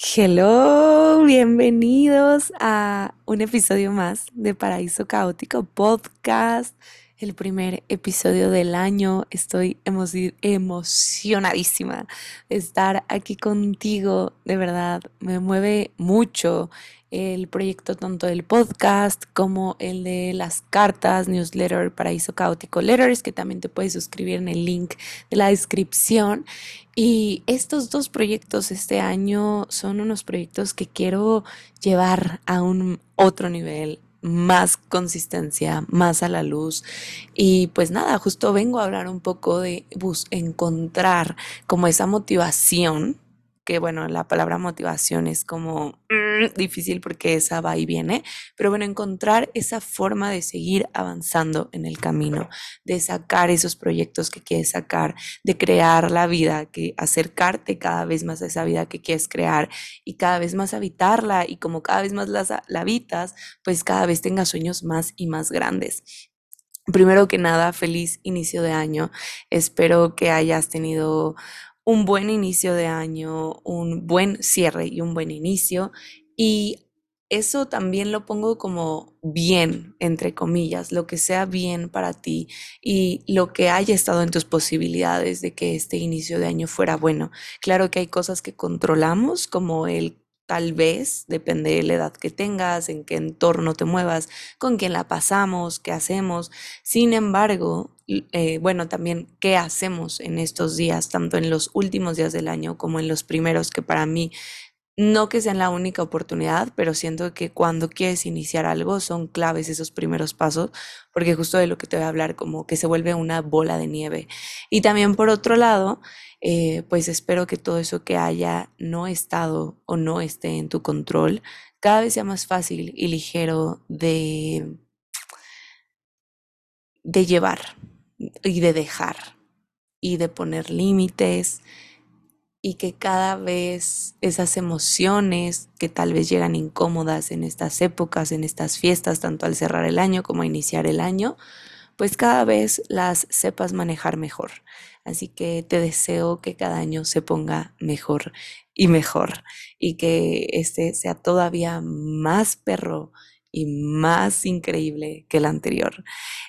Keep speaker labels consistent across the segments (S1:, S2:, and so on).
S1: Hello, bienvenidos a un episodio más de Paraíso Caótico Podcast, el primer episodio del año. Estoy emocionadísima de estar aquí contigo, de verdad, me mueve mucho el proyecto tanto del podcast como el de las cartas, newsletter, Paraíso Caótico Letters, que también te puedes suscribir en el link de la descripción. Y estos dos proyectos este año son unos proyectos que quiero llevar a un otro nivel, más consistencia, más a la luz. Y pues nada, justo vengo a hablar un poco de bus encontrar como esa motivación que bueno, la palabra motivación es como mm, difícil porque esa va y viene, pero bueno, encontrar esa forma de seguir avanzando en el camino, de sacar esos proyectos que quieres sacar, de crear la vida, que acercarte cada vez más a esa vida que quieres crear y cada vez más habitarla y como cada vez más la, la habitas, pues cada vez tengas sueños más y más grandes. Primero que nada, feliz inicio de año. Espero que hayas tenido un buen inicio de año, un buen cierre y un buen inicio. Y eso también lo pongo como bien, entre comillas, lo que sea bien para ti y lo que haya estado en tus posibilidades de que este inicio de año fuera bueno. Claro que hay cosas que controlamos, como el tal vez, depende de la edad que tengas, en qué entorno te muevas, con quién la pasamos, qué hacemos. Sin embargo, eh, bueno, también qué hacemos en estos días, tanto en los últimos días del año como en los primeros, que para mí no que sean la única oportunidad, pero siento que cuando quieres iniciar algo son claves esos primeros pasos, porque justo de lo que te voy a hablar, como que se vuelve una bola de nieve. Y también por otro lado, eh, pues espero que todo eso que haya no estado o no esté en tu control, cada vez sea más fácil y ligero de, de llevar y de dejar y de poner límites y que cada vez esas emociones que tal vez llegan incómodas en estas épocas, en estas fiestas, tanto al cerrar el año como a iniciar el año, pues cada vez las sepas manejar mejor. Así que te deseo que cada año se ponga mejor y mejor y que este sea todavía más perro y más increíble que el anterior.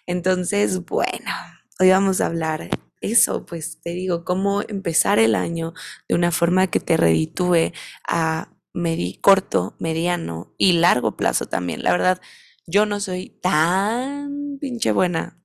S1: Entonces, bueno, hoy vamos a hablar eso, pues te digo, cómo empezar el año de una forma que te reditúe a corto, mediano y largo plazo también. La verdad, yo no soy tan pinche buena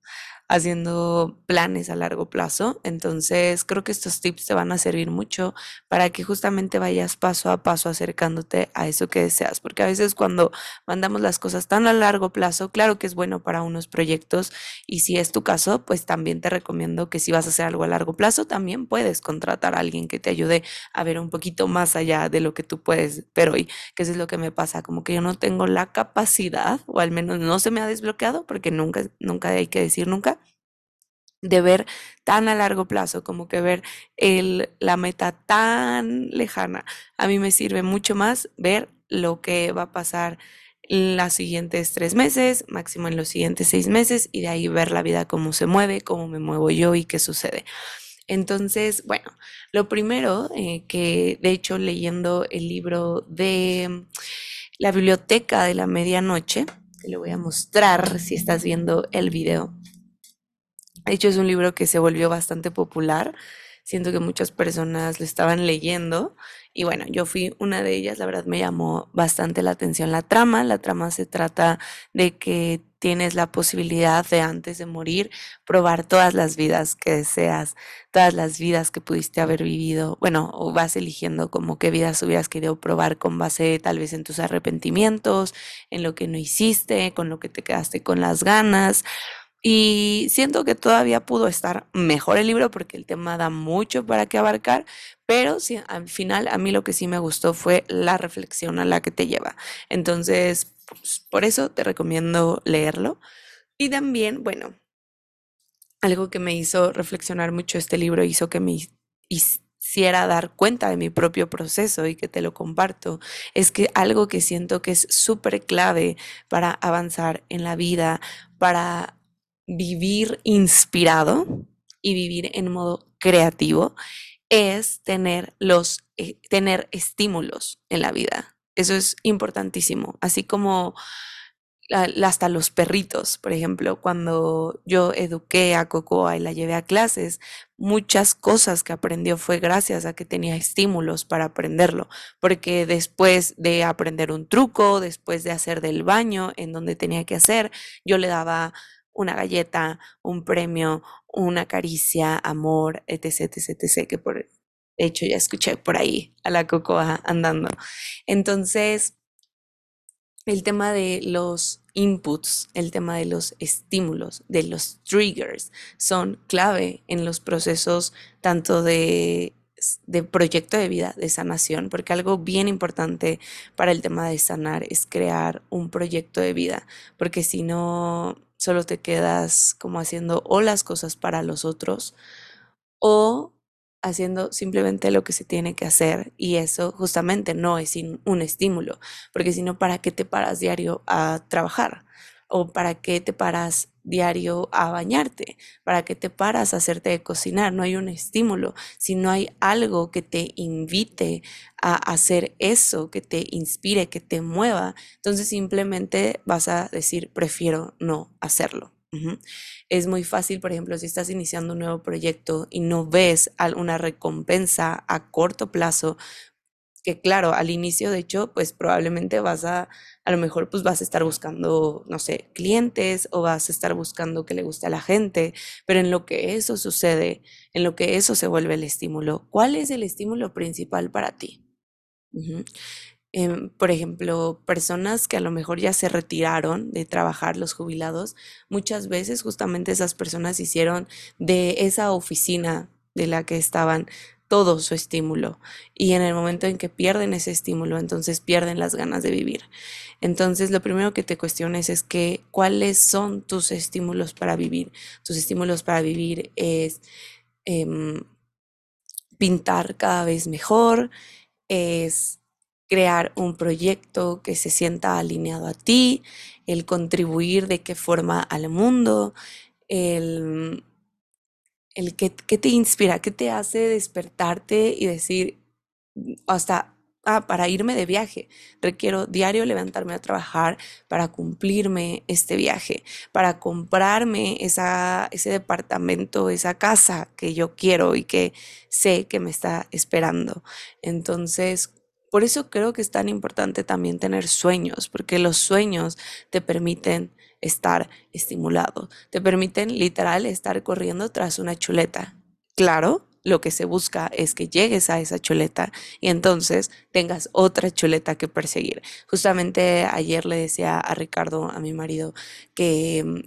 S1: haciendo planes a largo plazo. Entonces, creo que estos tips te van a servir mucho para que justamente vayas paso a paso acercándote a eso que deseas. Porque a veces cuando mandamos las cosas tan a largo plazo, claro que es bueno para unos proyectos y si es tu caso, pues también te recomiendo que si vas a hacer algo a largo plazo, también puedes contratar a alguien que te ayude a ver un poquito más allá de lo que tú puedes ver hoy, que eso es lo que me pasa, como que yo no tengo la capacidad, o al menos no se me ha desbloqueado, porque nunca, nunca hay que decir nunca, de ver tan a largo plazo, como que ver la meta tan lejana. A mí me sirve mucho más ver lo que va a pasar en los siguientes tres meses, máximo en los siguientes seis meses, y de ahí ver la vida cómo se mueve, cómo me muevo yo y qué sucede. Entonces, bueno, lo primero eh, que, de hecho, leyendo el libro de la biblioteca de la medianoche, te lo voy a mostrar si estás viendo el video. De hecho, es un libro que se volvió bastante popular. Siento que muchas personas lo estaban leyendo. Y bueno, yo fui una de ellas. La verdad me llamó bastante la atención la trama. La trama se trata de que tienes la posibilidad de antes de morir probar todas las vidas que deseas, todas las vidas que pudiste haber vivido. Bueno, o vas eligiendo como qué vidas hubieras querido probar con base tal vez en tus arrepentimientos, en lo que no hiciste, con lo que te quedaste con las ganas y siento que todavía pudo estar mejor el libro porque el tema da mucho para que abarcar, pero al final a mí lo que sí me gustó fue la reflexión a la que te lleva. Entonces, pues, por eso te recomiendo leerlo. Y también, bueno, algo que me hizo reflexionar mucho este libro, hizo que me hiciera dar cuenta de mi propio proceso y que te lo comparto, es que algo que siento que es súper clave para avanzar en la vida, para vivir inspirado y vivir en modo creativo es tener los eh, tener estímulos en la vida. Eso es importantísimo. Así como hasta los perritos, por ejemplo, cuando yo eduqué a Cocoa y la llevé a clases, muchas cosas que aprendió fue gracias a que tenía estímulos para aprenderlo, porque después de aprender un truco, después de hacer del baño en donde tenía que hacer, yo le daba una galleta, un premio, una caricia, amor, etc, etc, etc, que por hecho ya escuché por ahí a la Cocoa andando. Entonces, el tema de los inputs, el tema de los estímulos, de los triggers, son clave en los procesos tanto de, de, proyecto de vida, de sanación, porque algo bien importante para el tema de sanar es crear un proyecto de vida, porque si no, solo te quedas como haciendo o las cosas para los otros o haciendo simplemente lo que se tiene que hacer y eso justamente no es un estímulo, porque si no, ¿para qué te paras diario a trabajar? ¿O para qué te paras diario a bañarte? ¿Para qué te paras a hacerte de cocinar? No hay un estímulo. Si no hay algo que te invite a hacer eso, que te inspire, que te mueva, entonces simplemente vas a decir, prefiero no hacerlo. Es muy fácil, por ejemplo, si estás iniciando un nuevo proyecto y no ves una recompensa a corto plazo, que claro, al inicio, de hecho, pues probablemente vas a, a lo mejor pues vas a estar buscando, no sé, clientes o vas a estar buscando que le guste a la gente, pero en lo que eso sucede, en lo que eso se vuelve el estímulo, ¿cuál es el estímulo principal para ti? Em, por ejemplo, personas que a lo mejor ya se retiraron de trabajar, los jubilados, muchas veces justamente esas personas hicieron de esa oficina de la que estaban todo su estímulo y en el momento en que pierden ese estímulo, entonces pierden las ganas de vivir. Entonces, lo primero que te cuestiones es cuáles son tus estímulos para vivir. Tus estímulos para vivir es em, pintar cada vez mejor, es crear un proyecto que se sienta alineado a ti, el contribuir de qué forma al mundo, el, el que, te inspira, qué te hace despertarte y decir, hasta ah, para irme de viaje, requiero diario levantarme a trabajar para cumplirme este viaje, para comprarme esa, ese departamento, esa casa que yo quiero y que sé que me está esperando. Entonces, por eso creo que es tan importante también tener sueños, porque los sueños te permiten estar estimulado, te permiten literal estar corriendo tras una chuleta. Claro, lo que se busca es que llegues a esa chuleta y entonces tengas otra chuleta que perseguir. Justamente ayer le decía a Ricardo, a mi marido, que,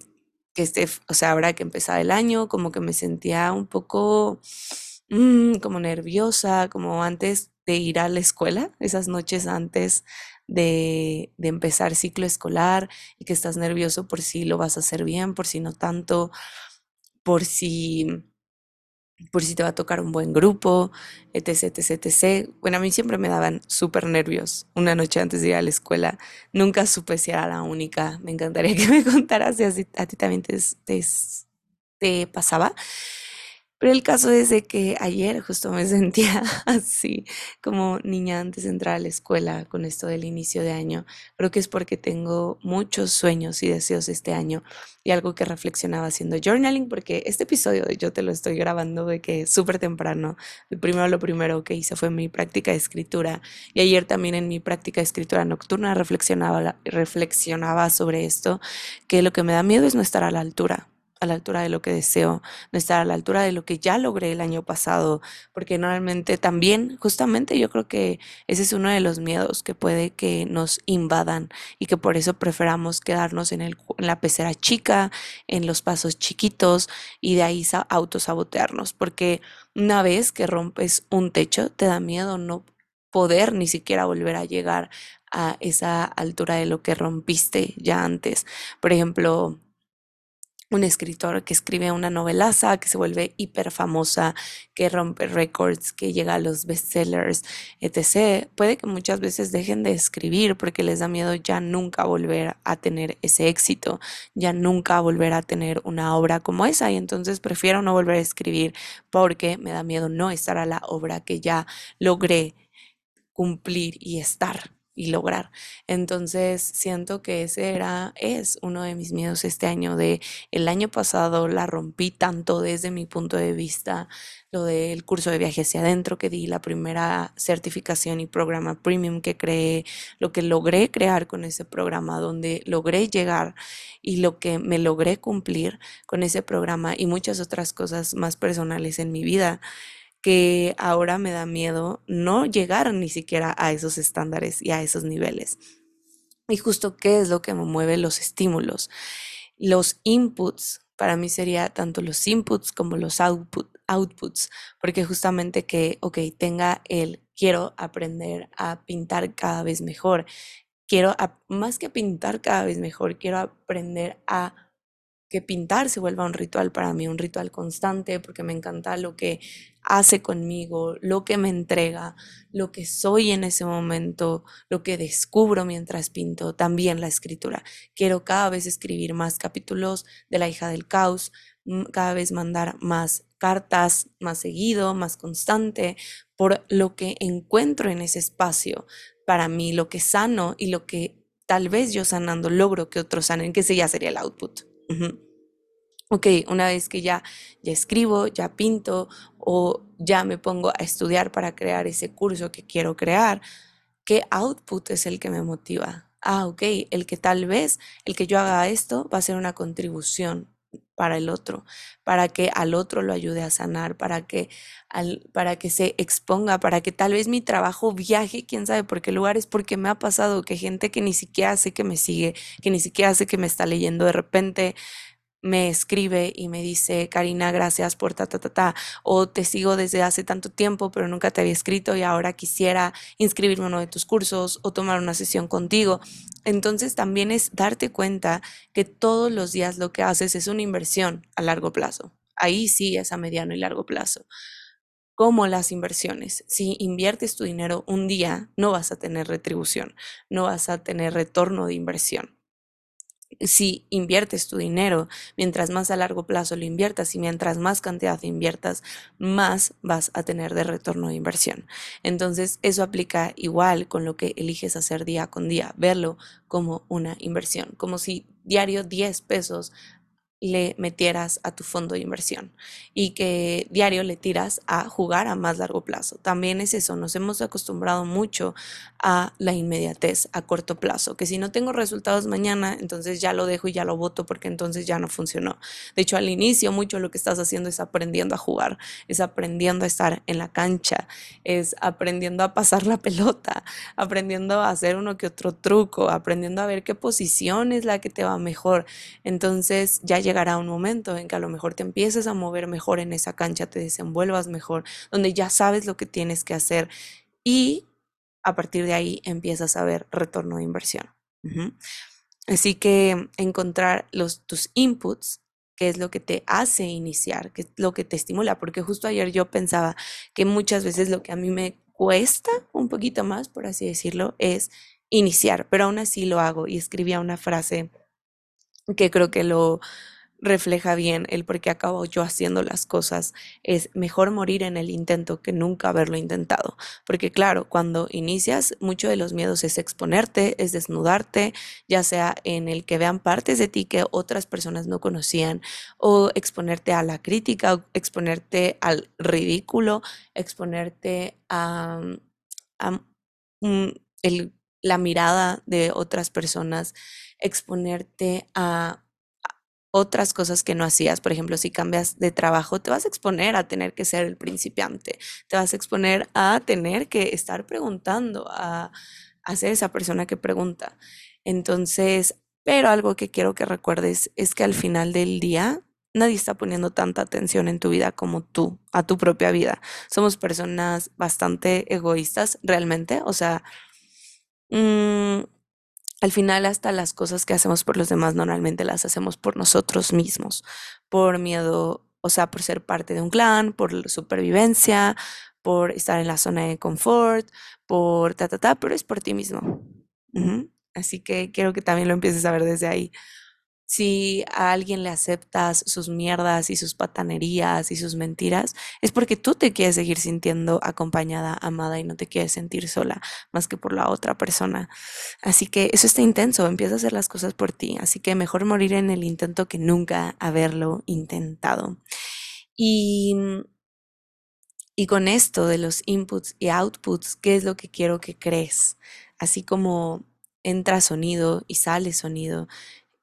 S1: que este, o sea, que empezaba el año, como que me sentía un poco mm, como nerviosa, como antes de ir a la escuela, esas noches antes de, de, empezar ciclo escolar y que estás nervioso por si lo vas a hacer bien, por si no tanto, por si por si te va a tocar un buen grupo, etc, etc, etc. Bueno, a mí siempre me daban súper nervios una noche antes de ir a la escuela. Nunca supe si era la única. Me encantaría que me contaras si a ti también te, te, te pasaba. Pero el caso es de que ayer justo me sentía así como niña antes de entrar a la escuela con esto del inicio de año. Creo que es porque tengo muchos sueños y deseos este año y algo que reflexionaba haciendo journaling porque este episodio yo te lo estoy grabando de que súper temprano. Primero lo primero que hice fue mi práctica de escritura y ayer también en mi práctica de escritura nocturna reflexionaba sobre esto, que lo que me da miedo es no estar a la altura a la altura de lo que deseo, no estar a la altura de lo que ya logré el año pasado, porque normalmente también, justamente yo creo que ese es uno de los miedos que puede que nos invadan y que por eso preferamos quedarnos en, el, la pecera chica, en los pasos chiquitos y de ahí autosabotearnos, porque una vez que rompes un techo, te da miedo no poder ni siquiera volver a llegar a esa altura de lo que rompiste ya antes. Por ejemplo, un escritor que escribe una novelaza, que se vuelve hiper famosa, que rompe récords, que llega a los bestsellers, etc. Puede que muchas veces dejen de escribir porque les da miedo ya nunca volver a tener ese éxito, ya nunca volver a tener una obra como esa y entonces prefiero no volver a escribir porque me da miedo no estar a la obra que ya logré cumplir y estar y lograr. Entonces, siento que ese era, es uno de mis miedos este año, de el año pasado la rompí tanto desde mi punto de vista, lo del curso de viaje hacia adentro que di, la primera certificación y programa premium que creé, lo que logré crear con ese programa, donde logré llegar y lo que me logré cumplir con ese programa y muchas otras cosas más personales en mi vida que ahora me da miedo no llegar ni siquiera a esos estándares y a esos niveles. Y justo qué es lo que me mueve los estímulos. Los inputs, para mí sería tanto los inputs como los outputs, porque justamente que, ok, tenga el quiero aprender a pintar cada vez mejor, quiero, más que pintar cada vez mejor, quiero aprender a que pintar se vuelva un ritual para mí, un ritual constante, porque me encanta lo que hace conmigo, lo que me entrega, lo que soy en ese momento, lo que descubro mientras pinto, también la escritura. Quiero cada vez escribir más capítulos de La hija del caos, cada vez mandar más cartas más seguido, más constante, por lo que encuentro en ese espacio para mí, lo que sano y lo que tal vez yo sanando logro que otros sanen, que ese ya sería el output. Ok, una vez que ya, ya escribo, ya pinto o ya me pongo a estudiar para crear ese curso que quiero crear, ¿qué output es el que me motiva? Ah, ok, el que tal vez el que yo haga esto va a ser una contribución para el otro, para que al otro lo ayude a sanar, para que, al, para que se exponga, para que tal vez mi trabajo viaje, quién sabe por qué lugares, porque me ha pasado que gente que ni siquiera sé que me sigue, que ni siquiera sé que me está leyendo, de repente me escribe y me dice, Karina, gracias por ta, ta, ta, ta, o te sigo desde hace tanto tiempo, pero nunca te había escrito y ahora quisiera inscribirme en uno de tus cursos o tomar una sesión contigo. Entonces también es darte cuenta que todos los días lo que haces es una inversión a largo plazo. Ahí sí es a mediano y largo plazo. Como las inversiones. Si inviertes tu dinero un día, no vas a tener retribución, no vas a tener retorno de inversión si inviertes tu dinero, mientras más a largo plazo lo inviertas y mientras más cantidad inviertas, más vas a tener de retorno de inversión. Entonces, eso aplica igual con lo que eliges hacer día con día, verlo como una inversión, como si diario 10 pesos le metieras a tu fondo de inversión y que diario le tiras a jugar a más largo plazo. También es eso, nos hemos acostumbrado mucho a la inmediatez a corto plazo, que si no tengo resultados mañana, entonces ya lo dejo y ya lo voto porque entonces ya no funcionó. De hecho, al inicio mucho lo que estás haciendo es aprendiendo a jugar, es aprendiendo a estar en la cancha, es aprendiendo a pasar la pelota, aprendiendo a hacer uno que otro truco, aprendiendo a ver qué posición es la que te va mejor. Entonces ya llegará un momento en que a lo mejor te empieces a mover mejor en esa cancha, te desenvuelvas mejor, donde ya sabes lo que tienes que hacer y a partir de ahí empiezas a ver retorno de inversión. Así que encontrar los, tus inputs, qué es lo que te hace iniciar, qué es lo que te estimula, porque justo ayer yo pensaba que muchas veces lo que a mí me cuesta un poquito más, por así decirlo, es iniciar, pero aún así lo hago y escribía una frase que creo que lo, refleja bien el por qué acabo yo haciendo las cosas. Es mejor morir en el intento que nunca haberlo intentado. Porque claro, cuando inicias, mucho de los miedos es exponerte, es desnudarte, ya sea en el que vean partes de ti que otras personas no conocían, o exponerte a la crítica, exponerte al ridículo, exponerte a, la mirada de otras personas, exponerte a otras cosas que no hacías. Por ejemplo, si cambias de trabajo, te vas a exponer a tener que ser el principiante, te vas a exponer a tener que estar preguntando, a, ser esa persona que pregunta. Entonces, pero algo que quiero que recuerdes es que al final del día nadie está poniendo tanta atención en tu vida como tú, a tu propia vida. Somos personas bastante egoístas realmente, o sea, mmm, al final hasta las cosas que hacemos por los demás normalmente las hacemos por nosotros mismos, por miedo, o sea, por ser parte de un clan, por supervivencia, por estar en la zona de confort, por ta, ta, ta, pero es por ti mismo. Así que quiero que también lo empieces a ver desde ahí. Si a alguien le aceptas sus mierdas y sus patanerías y sus mentiras, es porque tú te quieres seguir sintiendo acompañada, amada y no te quieres sentir sola más que por la otra persona. Así que eso está intenso, empieza a hacer las cosas por ti. Así que mejor morir en el intento que nunca haberlo intentado. Y, y con esto de los inputs y outputs, ¿qué es lo que quiero que crees? Así como entra sonido y sale sonido,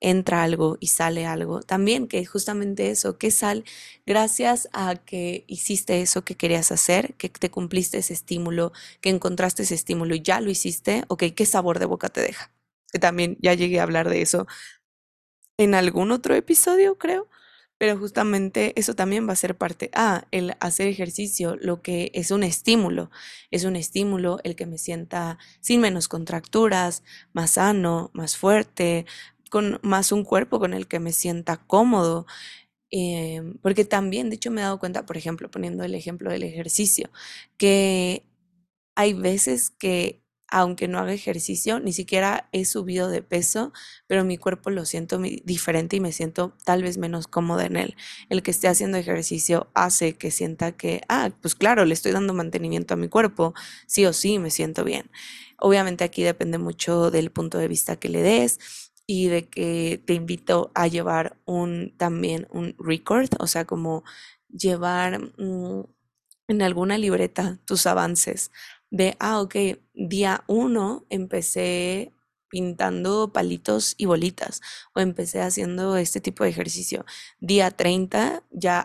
S1: entra algo y sale algo. También que justamente eso, que sal gracias a que hiciste eso que querías hacer, que te cumpliste ese estímulo, que encontraste ese estímulo y ya lo hiciste, ok, ¿qué sabor de boca te deja? Que también ya llegué a hablar de eso en algún otro episodio, creo. Pero justamente eso también va a ser parte. Ah, el hacer ejercicio, lo que es un estímulo. Es un estímulo el que me sienta sin menos contracturas, más sano, más fuerte, con más un cuerpo con el que me sienta cómodo. Em, porque también, de hecho, me he dado cuenta, por ejemplo, poniendo el ejemplo del ejercicio, que hay veces que aunque no haga ejercicio, ni siquiera he subido de peso, pero mi cuerpo lo siento diferente y me siento tal vez menos cómoda en él. El que esté haciendo ejercicio hace que sienta que, ah, pues claro, le estoy dando mantenimiento a mi cuerpo, sí o sí me siento bien. Obviamente aquí depende mucho del punto de vista que le des y de que te invito a llevar un también un record, o sea, como llevar mm, en alguna libreta tus avances de, ah, ok, día uno empecé pintando palitos y bolitas o empecé haciendo este tipo de ejercicio. Día 30 ya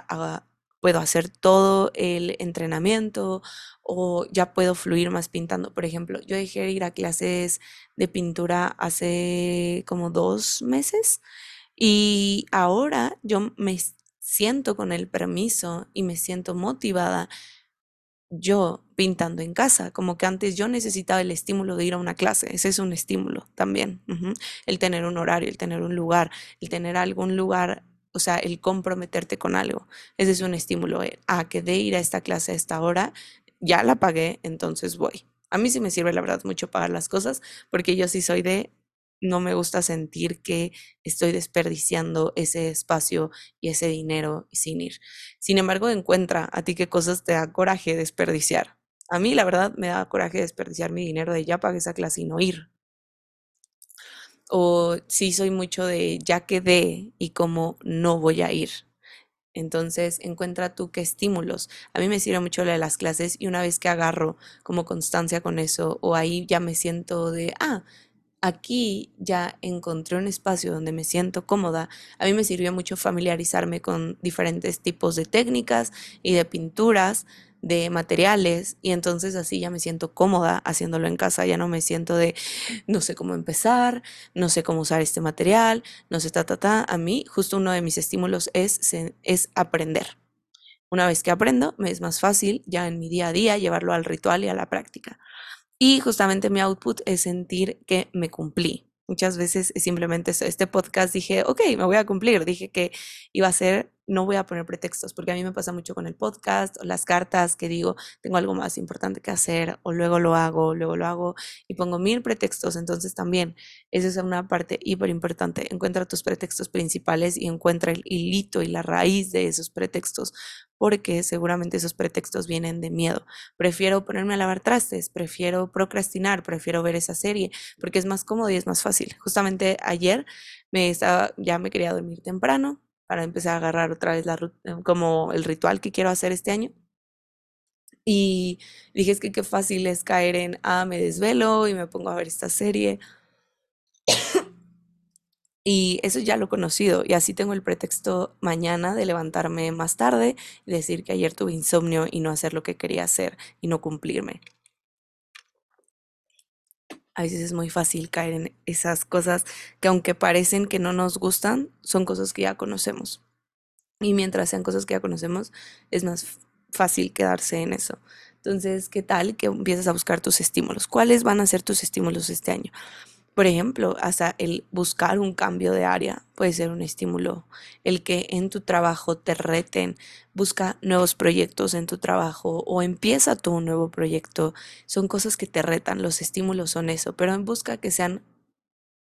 S1: puedo hacer todo el entrenamiento o ya puedo fluir más pintando. Por ejemplo, yo dejé de ir a clases de pintura hace como dos meses y ahora yo me siento con el permiso y me siento motivada yo pintando en casa, como que antes yo necesitaba el estímulo de ir a una clase, ese es un estímulo también, el tener un horario, el tener un lugar, el tener algún lugar o sea, el comprometerte con algo. Ese es un estímulo. Eh, a que de ir a esta clase a esta hora, ya la pagué, entonces voy. A mí sí me sirve, la verdad, mucho pagar las cosas, porque yo sí soy de, no me gusta sentir que estoy desperdiciando ese espacio y ese dinero sin ir. Sin embargo, encuentra a ti qué cosas te da coraje desperdiciar. A mí, la verdad, me da coraje desperdiciar mi dinero de ya pagué esa clase y no ir o sí soy mucho de ya quedé y como no voy a ir. Entonces encuentra tú qué estímulos. A mí me sirve mucho lo de las clases y una vez que agarro como constancia con eso o ahí ya me siento de, ah, aquí ya encontré un espacio donde me siento cómoda. A mí me sirvió mucho familiarizarme con diferentes tipos de técnicas y de pinturas de materiales y entonces así ya me siento cómoda haciéndolo en casa, ya no me siento de no sé cómo empezar, no sé cómo usar este material, no sé ta ta ta. A mí justo uno de mis estímulos es, es aprender. Una vez que aprendo, me es más fácil ya en mi día a día llevarlo al ritual y a la práctica. Y justamente mi output es sentir que me cumplí. Muchas veces simplemente este podcast dije, ok, me voy a cumplir. Dije que iba a ser no voy a poner pretextos, porque a mí me pasa mucho con el podcast o las cartas que digo, tengo algo más importante que hacer, o luego lo hago, luego lo hago, y pongo mil pretextos. Entonces también, esa es una parte hiper importante. Encuentra tus pretextos principales y encuentra el hilito y la raíz de esos pretextos, porque seguramente esos pretextos vienen de miedo. Prefiero ponerme a lavar trastes, prefiero procrastinar, prefiero ver esa serie, porque es más cómodo y es más fácil. Justamente ayer me estaba, ya me quería dormir temprano, para empezar a agarrar otra vez la, eh, como el ritual que quiero hacer este año. Y dije, es que qué fácil es caer en, ah, me desvelo y me pongo a ver esta serie. y eso ya lo he conocido y así tengo el pretexto mañana de levantarme más tarde y decir que ayer tuve insomnio y no hacer lo que quería hacer y no cumplirme a veces es muy fácil caer en esas cosas que aunque parecen que no nos gustan, son cosas que ya conocemos. Y mientras sean cosas que ya conocemos, es más fácil quedarse en eso. Entonces, ¿qué tal que empiezas a buscar tus estímulos? ¿Cuáles van a ser tus estímulos este año? Por ejemplo, hasta el buscar un cambio de área puede ser un estímulo. El que en tu trabajo te reten, busca nuevos proyectos en tu trabajo o empieza tú un nuevo proyecto. Son cosas que te retan, los estímulos son eso, pero busca que sean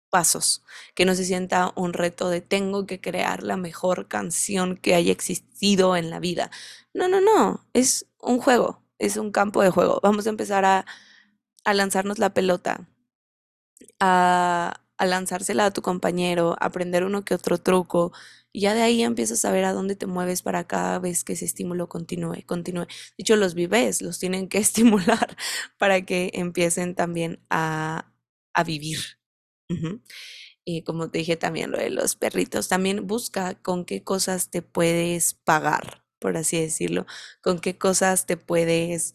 S1: pasos, que no se sienta un reto de tengo que crear la mejor canción que haya existido en la vida. No, no, no, es un juego, es un campo de juego. Vamos a empezar a, a lanzarnos la pelota, a, lanzársela a tu compañero, aprender uno que otro truco, y ya de ahí empiezas a ver a dónde te mueves para cada vez que ese estímulo continúe, continúe. De hecho, los vives los tienen que estimular para que empiecen también a, a vivir. Y como te dije también lo de los perritos, también busca con qué cosas te puedes pagar, por así decirlo, con qué cosas te puedes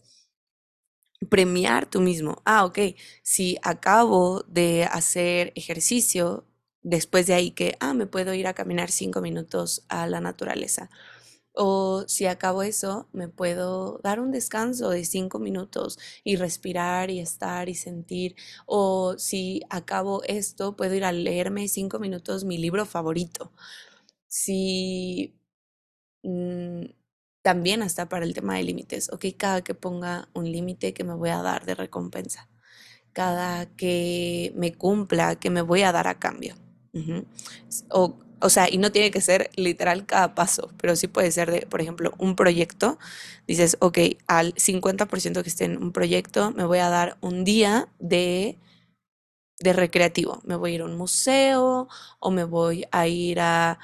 S1: premiar tú mismo. Ah, ok, si acabo de hacer ejercicio, después de ahí que, ah, me puedo ir a caminar cinco minutos a la naturaleza. O si acabo eso, me puedo dar un descanso de cinco minutos y respirar y estar y sentir. O si acabo esto, puedo ir a leerme cinco minutos mi libro favorito. Si mm, también hasta para el tema de límites, ok, cada que ponga un límite que me voy a dar de recompensa, cada que me cumpla, que me voy a dar a cambio. o, o sea, y no tiene que ser literal cada paso, pero sí puede ser de, por ejemplo, un proyecto. Dices, ok, al 50% que esté en un proyecto, me voy a dar un día de, de recreativo. Me voy a ir a un museo o me voy a ir a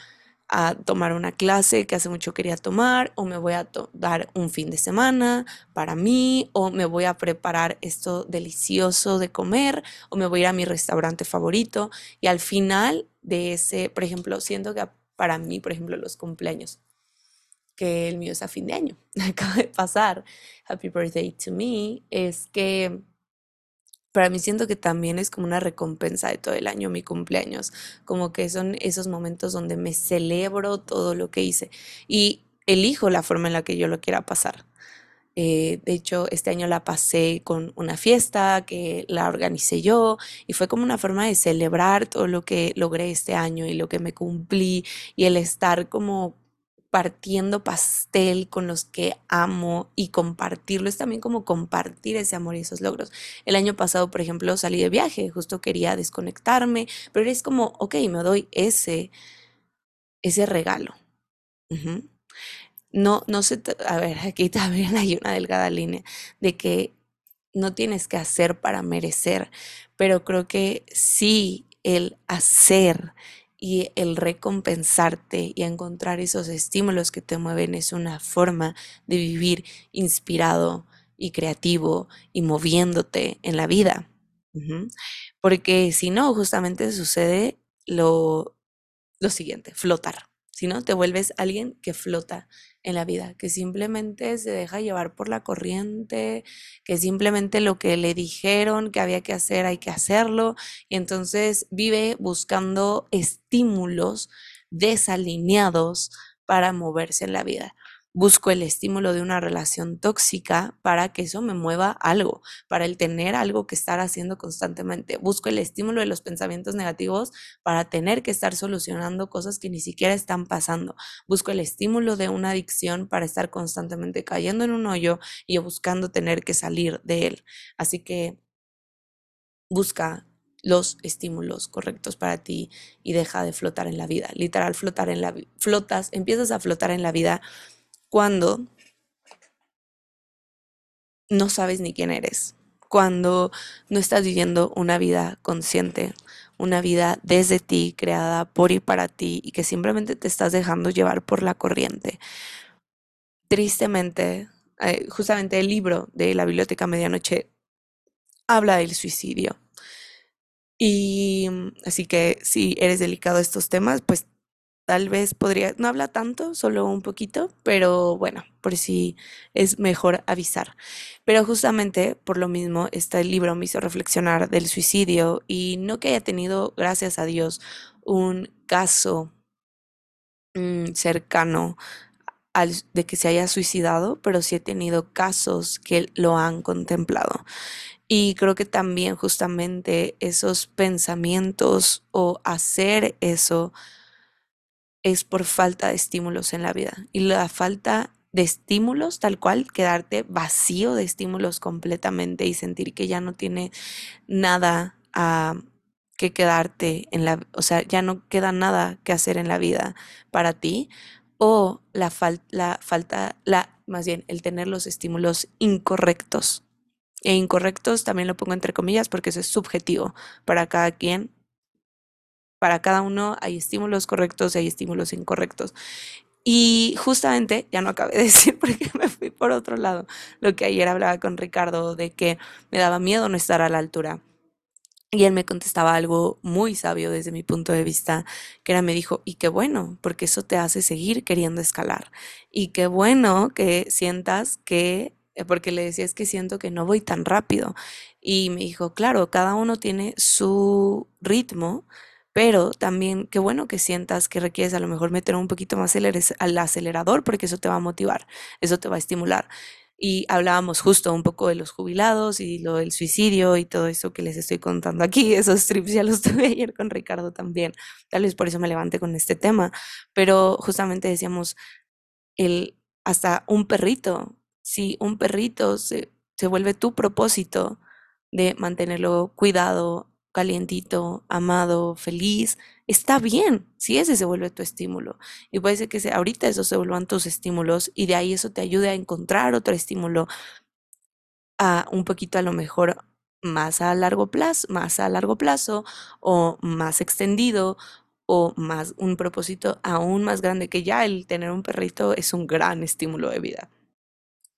S1: a tomar una clase que hace mucho quería tomar, o me voy a dar un fin de semana para mí, o me voy a preparar esto delicioso de comer, o me voy a ir a mi restaurante favorito. Y al final de ese, por ejemplo, siento que para mí, por ejemplo, los cumpleaños, que el mío es a fin de año, acaba de pasar, Happy Birthday to Me, es que para mí siento que también es como una recompensa de todo el año mi cumpleaños, como que son esos momentos donde me celebro todo lo que hice y elijo la forma en la que yo lo quiera pasar. Eh, de hecho, este año la pasé con una fiesta que la organicé yo y fue como una forma de celebrar todo lo que logré este año y lo que me cumplí y el estar como partiendo pastel con los que amo y compartirlo es también como compartir ese amor y esos logros. El año pasado, por ejemplo, salí de viaje, justo quería desconectarme, pero es como, ok, me doy ese, ese regalo. No, no sé, a ver, aquí también hay una delgada línea de que no tienes que hacer para merecer, pero creo que sí el hacer y el recompensarte y encontrar esos estímulos que te mueven es una forma de vivir inspirado y creativo y moviéndote en la vida. Porque si no, justamente sucede lo, lo siguiente, flotar. Si no, te vuelves alguien que flota en la vida, que simplemente se deja llevar por la corriente, que simplemente lo que le dijeron que había que hacer hay que hacerlo, y entonces vive buscando estímulos desalineados para moverse en la vida busco el estímulo de una relación tóxica para que eso me mueva algo, para el tener algo que estar haciendo constantemente. Busco el estímulo de los pensamientos negativos para tener que estar solucionando cosas que ni siquiera están pasando. Busco el estímulo de una adicción para estar constantemente cayendo en un hoyo y buscando tener que salir de él. Así que busca los estímulos correctos para ti y deja de flotar en la vida. Literal, flotar en la flotas, empiezas a flotar en la vida cuando no sabes ni quién eres, cuando no estás viviendo una vida consciente, una vida desde ti, creada por y para ti, y que simplemente te estás dejando llevar por la corriente. Tristemente, eh, justamente el libro de la Biblioteca Medianoche habla del suicidio. Y así que si eres delicado a estos temas, pues tal vez podría, no habla tanto, solo un poquito, pero bueno, por si es mejor avisar. Pero justamente por lo mismo, este libro me hizo reflexionar del suicidio y no que haya tenido, gracias a Dios, un caso mm, cercano al, de que se haya suicidado, pero sí he tenido casos que lo han contemplado. Y creo que también justamente esos pensamientos o hacer eso es por falta de estímulos en la vida. Y la falta de estímulos, tal cual, quedarte vacío de estímulos completamente y sentir que ya no tiene nada a, que quedarte en la, o sea, ya no queda nada que hacer en la vida para ti, o la, la falta, la, más bien, el tener los estímulos incorrectos. E incorrectos también lo pongo entre comillas porque eso es subjetivo para cada quien. Para cada uno hay estímulos correctos y hay estímulos incorrectos. Y justamente, ya no acabé de decir porque me fui por otro lado, lo que ayer hablaba con Ricardo de que me daba miedo no estar a la altura. Y él me contestaba algo muy sabio desde mi punto de vista, que era, me dijo, y qué bueno, porque eso te hace seguir queriendo escalar. Y qué bueno que sientas que, eh, porque le decía, es que siento que no voy tan rápido. Y me dijo, claro, cada uno tiene su ritmo pero también qué bueno que sientas que requieres a lo mejor meter un poquito más al acelerador porque eso te va a motivar, eso te va a estimular. Y hablábamos justo un poco de los jubilados y lo del suicidio y todo eso que les estoy contando aquí. Esos trips ya los tuve ayer con Ricardo también. Tal vez por eso me levanté con este tema. Pero justamente decíamos, el, hasta un perrito, si un perrito se, se vuelve tu propósito de mantenerlo cuidado, calientito, amado, feliz, está bien si ese se vuelve tu estímulo. Y puede ser que ahorita esos se vuelvan tus estímulos y de ahí eso te ayude a encontrar otro estímulo a un poquito a lo mejor más a largo plazo, más a largo plazo o más extendido o más un propósito aún más grande que ya el tener un perrito es un gran estímulo de vida.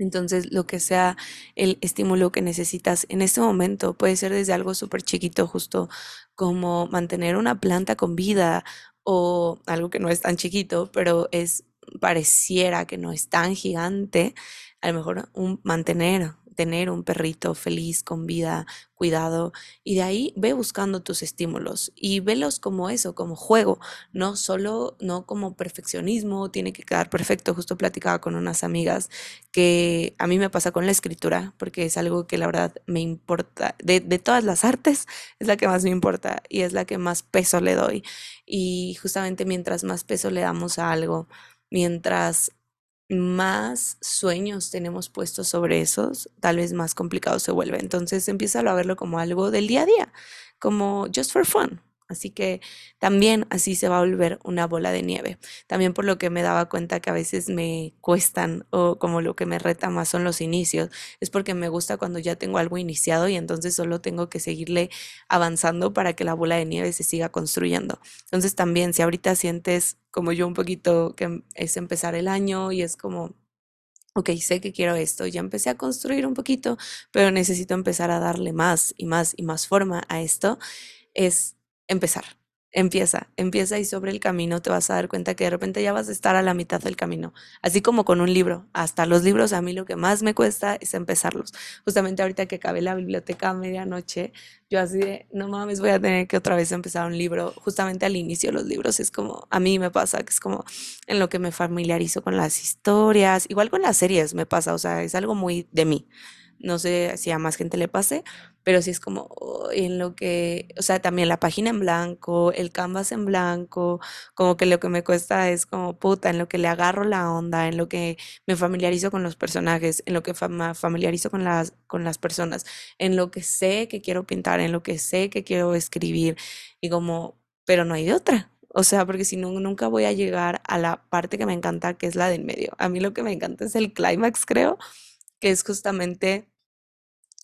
S1: Entonces, lo que sea el estímulo que necesitas en este momento puede ser desde algo súper chiquito, justo como mantener una planta con vida o algo que no es tan chiquito, pero es pareciera que no es tan gigante, a lo mejor un mantener tener un perrito feliz, con vida, cuidado, y de ahí ve buscando tus estímulos y velos como eso, como juego, no solo, no como perfeccionismo, tiene que quedar perfecto. Justo platicaba con unas amigas que a mí me pasa con la escritura, porque es algo que la verdad me importa, de, de todas las artes, es la que más me importa y es la que más peso le doy. Y justamente mientras más peso le damos a algo, mientras más sueños tenemos puestos sobre esos, tal vez más complicado se vuelve. Entonces empieza a verlo como algo del día a día, como just for fun. Así que también así se va a volver una bola de nieve. También por lo que me daba cuenta que a veces me cuestan o como lo que me reta más son los inicios, es porque me gusta cuando ya tengo algo iniciado y entonces solo tengo que seguirle avanzando para que la bola de nieve se siga construyendo. Entonces también si ahorita sientes como yo un poquito que es empezar el año y es como ok, sé que quiero esto, ya empecé a construir un poquito, pero necesito empezar a darle más y más y más forma a esto, es empezar. Empieza, empieza y sobre el camino te vas a dar cuenta que de repente ya vas a estar a la mitad del camino. Así como con un libro. Hasta los libros a mí lo que más me cuesta es empezarlos. Justamente ahorita que acabé la biblioteca a medianoche, yo así de, no mames, voy a tener que otra vez empezar un libro. Justamente al inicio los libros es como, a mí me pasa, que es como en lo que me familiarizo con las historias. Igual con las series me pasa, o sea, es algo muy de mí. No sé si a más gente le pase, pero sí es como en lo que, o sea, también la página en blanco, el canvas en blanco, como que lo que me cuesta es como puta, en lo que le agarro la onda, en lo que me familiarizo con los personajes, en lo que me familiarizo con las, con las personas, en lo que sé que quiero pintar, en lo que sé que quiero escribir, y como, pero no hay de otra. O sea, porque si no, nunca voy a llegar a la parte que me encanta, que es la del medio. A mí lo que me encanta es el clímax, creo, que es justamente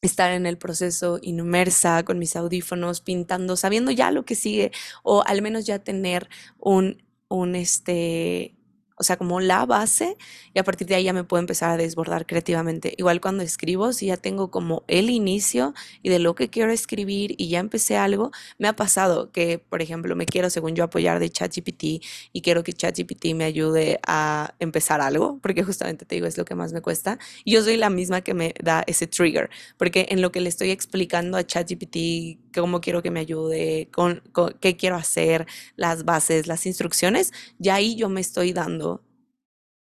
S1: estar en el proceso inmersa con mis audífonos, pintando, sabiendo ya lo que sigue, o al menos ya tener un, un este, o sea, como la base y a partir de ahí ya me puedo empezar a desbordar creativamente. Igual cuando escribo, si ya tengo como el inicio y de lo que quiero escribir y ya empecé algo, me ha pasado que, por ejemplo, me quiero, según yo, apoyar de ChatGPT y quiero que ChatGPT me ayude a empezar algo, porque justamente te digo, es lo que más me cuesta. Y yo soy la misma que me da ese trigger, porque en lo que le estoy explicando a ChatGPT cómo quiero que me ayude, con, qué quiero hacer, las bases, las instrucciones, ya ahí yo me estoy dando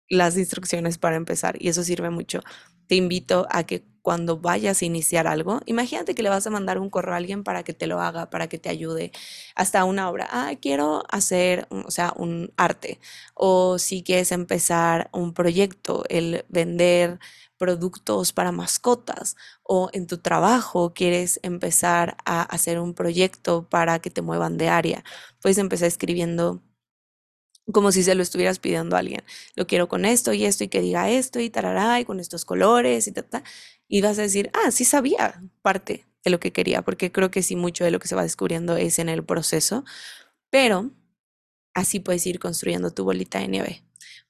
S1: las instrucciones para empezar y eso sirve mucho. Te invito a que cuando vayas a iniciar algo, imagínate que le vas a mandar un correo a alguien para que te lo haga, para que te ayude, hasta una obra. Ah, quiero hacer, o sea, un arte. O si quieres empezar un proyecto, el vender productos para mascotas o en tu trabajo quieres empezar a hacer un proyecto para que te muevan de área, puedes empezar escribiendo como si se lo estuvieras pidiendo a alguien. Lo quiero con esto y esto y que diga esto y tarará y con estos colores y ta, Y vas a decir, ah, sí sabía parte de lo que quería, porque creo que sí mucho de lo que se va descubriendo es en el proceso, pero así puedes ir construyendo tu bolita de nieve.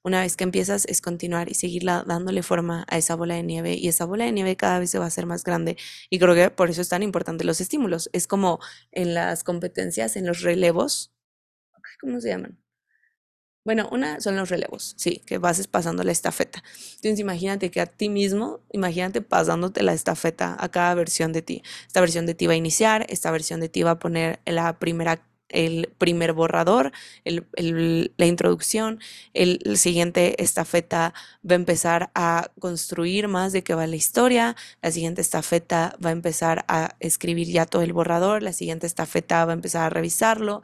S1: Una vez que empiezas es continuar y seguir dándole forma a esa bola de nieve y esa bola de nieve cada vez se va a hacer más grande y creo que por eso es tan importante los estímulos. Es como en las competencias, en los relevos, ¿cómo se llaman? Bueno, una son los relevos, sí, que vas pasando la estafeta. Entonces imagínate que a ti mismo, imagínate pasándote la estafeta a cada versión de ti. Esta versión de ti va a iniciar, esta versión de ti va a poner la primera el primer borrador, la introducción, el, el, siguiente estafeta va a empezar a construir más de qué va la historia, la siguiente estafeta va a empezar a escribir ya todo el borrador, la siguiente estafeta va a empezar a revisarlo,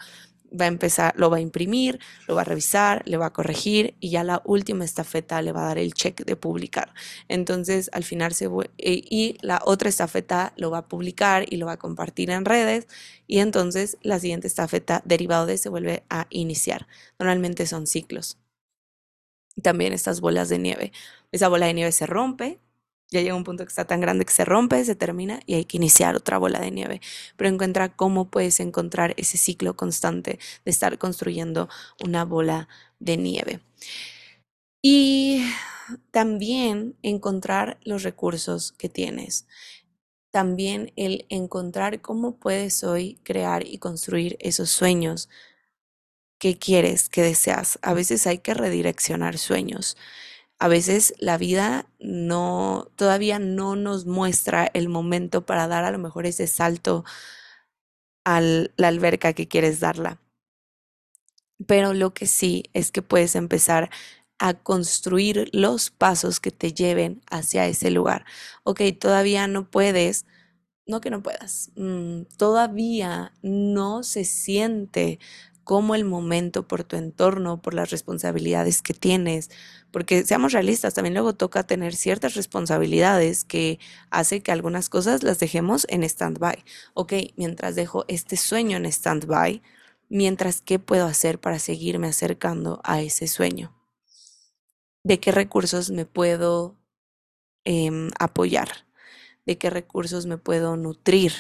S1: va a empezar, lo va a imprimir, lo va a revisar, le va a corregir y ya la última estafeta le va a dar el check de publicar. Entonces, al final se y la otra estafeta lo va a publicar y lo va a compartir en redes y entonces la siguiente estafeta derivado de se vuelve a iniciar. Normalmente son ciclos. También estas bolas de nieve. Esa bola de nieve se rompe, ya llega un punto que está tan grande que se rompe, se termina y hay que iniciar otra bola de nieve. Pero encuentra cómo puedes encontrar ese ciclo constante de estar construyendo una bola de nieve. Y también encontrar los recursos que tienes. También el encontrar cómo puedes hoy crear y construir esos sueños que quieres, que deseas. A veces hay que redireccionar sueños a veces la vida no, todavía no nos muestra el momento para dar a lo mejor ese salto a la alberca que quieres darla. Pero lo que sí es que puedes empezar a construir los pasos que te lleven hacia ese lugar. Ok, todavía no puedes, no que no puedas, mm, todavía no se siente como el momento, por tu entorno, por las responsabilidades que tienes, porque seamos realistas, también luego toca tener ciertas responsabilidades que hace que algunas cosas las dejemos en stand-by. Ok, mientras dejo este sueño en stand-by, mientras qué puedo hacer para seguirme acercando a ese sueño. ¿De qué recursos me puedo em, apoyar? De qué recursos me puedo nutrir,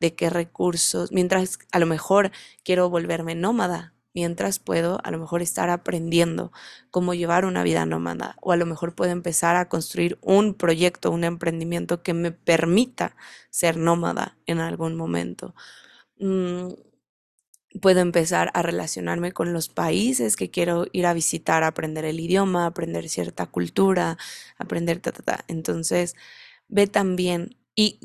S1: de qué recursos, mientras a lo mejor quiero volverme nómada, mientras puedo a lo mejor estar aprendiendo cómo llevar una vida nómada o a lo mejor puedo empezar a construir un proyecto, un emprendimiento que me permita ser nómada en algún momento. Mm, puedo empezar a relacionarme con los países que quiero ir a visitar, aprender el idioma, aprender cierta cultura, aprender ta, ta, ta. Entonces, ve también y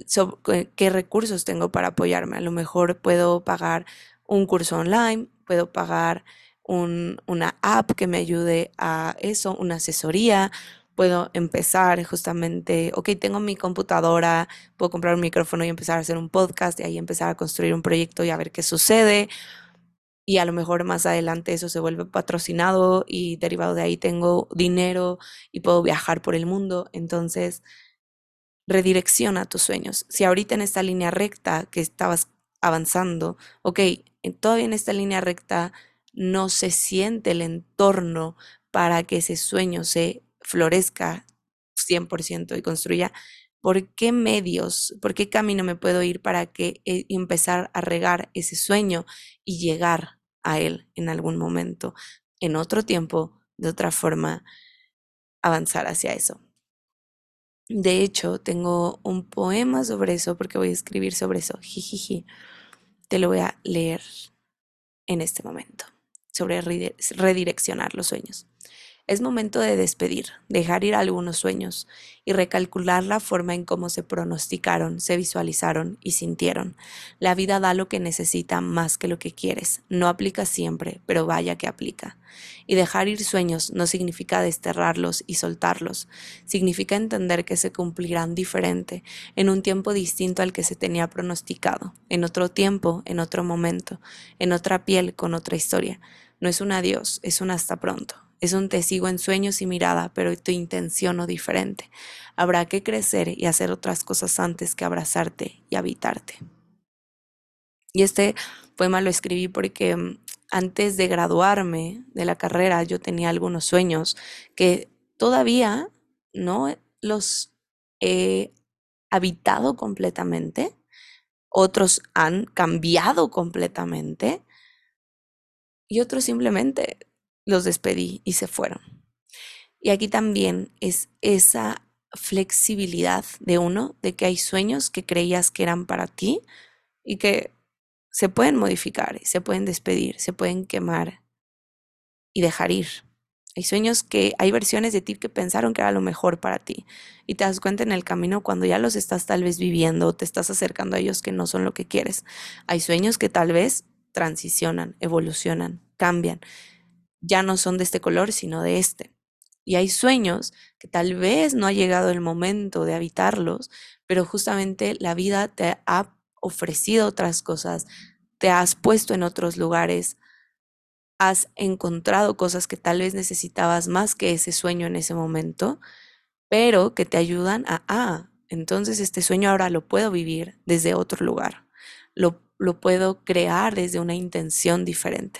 S1: qué recursos tengo para apoyarme. A lo mejor puedo pagar un curso online, puedo pagar una app que me ayude a eso, una asesoría. Puedo empezar justamente, ok, tengo mi computadora, puedo comprar un micrófono y empezar a hacer un podcast y ahí empezar a construir un proyecto y a ver qué sucede. Y a lo mejor más adelante eso se vuelve patrocinado y derivado de ahí tengo dinero y puedo viajar por el mundo. Entonces, redirecciona tus sueños. Si ahorita en esta línea recta que estabas avanzando, ok, todavía en esta línea recta no se siente el entorno para que ese sueño se florezca 100% y construya, ¿por qué medios, por qué camino me puedo ir para que eh, empezar a regar ese sueño y llegar a él en algún momento, en otro tiempo, de otra forma, avanzar hacia eso? De hecho, tengo un poema sobre eso porque voy a escribir sobre eso. Jijiji. Te lo voy a leer en este momento sobre redireccionar los sueños. Es momento de despedir, dejar ir algunos sueños y recalcular la forma en cómo se pronosticaron, se visualizaron y sintieron. La vida da lo que necesita más que lo que quieres. No aplica siempre, pero vaya que aplica. Y dejar ir sueños no significa desterrarlos y soltarlos. Significa entender que se cumplirán diferente, en un tiempo distinto al que se tenía pronosticado, en otro tiempo, en otro momento, en otra piel, con otra historia. No es un adiós, es un hasta pronto. Es un te sigo en sueños y mirada, pero tu intención no diferente. Habrá que crecer y hacer otras cosas antes que abrazarte y habitarte. Y este poema lo escribí porque mm, antes de graduarme de la carrera yo tenía algunos sueños que todavía no los he habitado completamente, otros han cambiado completamente y otros simplemente los despedí y se fueron. Y aquí también es esa flexibilidad de uno, de que hay sueños que creías que eran para ti y que se pueden modificar, se pueden despedir, se pueden quemar y dejar ir. Hay sueños que hay versiones de ti que pensaron que era lo mejor para ti y te das cuenta en el camino cuando ya los estás tal vez viviendo te estás acercando a ellos que no son lo que quieres. Hay sueños que tal vez transicionan, evolucionan, cambian ya no son de este color, sino de este. Y hay sueños que tal vez no ha llegado el momento de habitarlos, pero justamente la vida te ha ofrecido otras cosas, te has puesto en otros lugares, has encontrado cosas que tal vez necesitabas más que ese sueño en ese momento, pero que te ayudan a, ah, entonces este sueño ahora lo puedo vivir desde otro lugar, lo, lo puedo crear desde una intención diferente.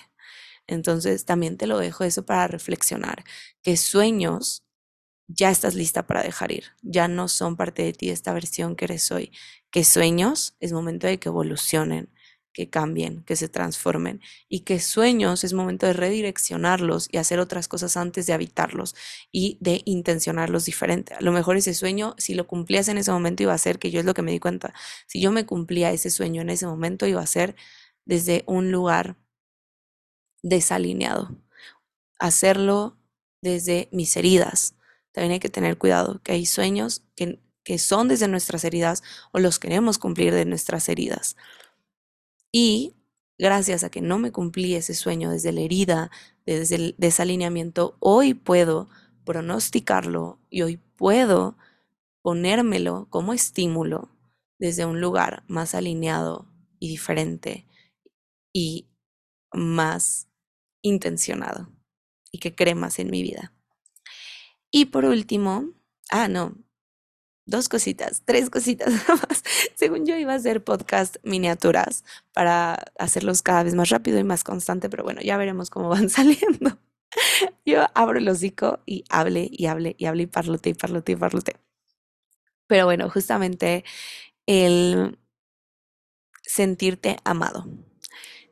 S1: Entonces también te lo dejo eso para reflexionar, que sueños ya estás lista para dejar ir, ya no son parte de ti esta versión que eres hoy, que sueños es momento de que evolucionen, que cambien, que se transformen y que sueños es momento de redireccionarlos y hacer otras cosas antes de habitarlos y de intencionarlos diferente. A lo mejor ese sueño, si lo cumplías en ese momento, iba a ser, que yo es lo que me di cuenta, si yo me cumplía ese sueño en ese momento, iba a ser desde un lugar desalineado. Hacerlo desde mis heridas. También hay que tener cuidado, que hay sueños que, que son desde nuestras heridas o los queremos cumplir de nuestras heridas. Y gracias a que no me cumplí ese sueño desde la herida, desde el desalineamiento, hoy puedo pronosticarlo y hoy puedo ponérmelo como estímulo desde un lugar más alineado y diferente y más intencionado y que cree más en mi vida. Y por último, ah, no, dos cositas, tres cositas más. Según yo iba a hacer podcast miniaturas para hacerlos cada vez más rápido y más constante, pero bueno, ya veremos cómo van saliendo. Yo abro el hocico y hable y hable y hable y parlote y parlote y parlote. Pero bueno, justamente el sentirte amado.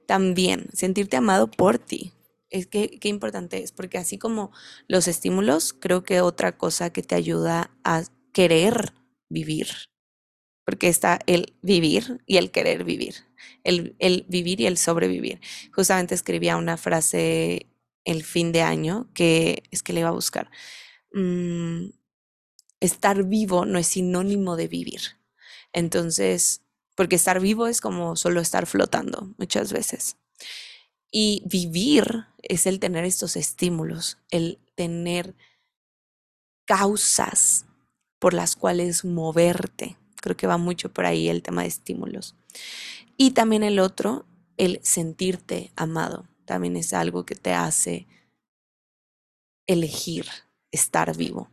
S1: También sentirte amado por ti, es que qué importante es, porque así como los estímulos, creo que otra cosa que te ayuda a querer vivir, porque está el vivir y el querer vivir, el, el vivir y el sobrevivir. Justamente escribía una frase el fin de año que es que le iba a buscar. Mm, estar vivo no es sinónimo de vivir. Entonces, porque estar vivo es como solo estar flotando muchas veces. Y vivir es el tener estos estímulos, el tener causas por las cuales moverte. Creo que va mucho por ahí el tema de estímulos. Y también el otro, el sentirte amado. También es algo que te hace elegir estar vivo.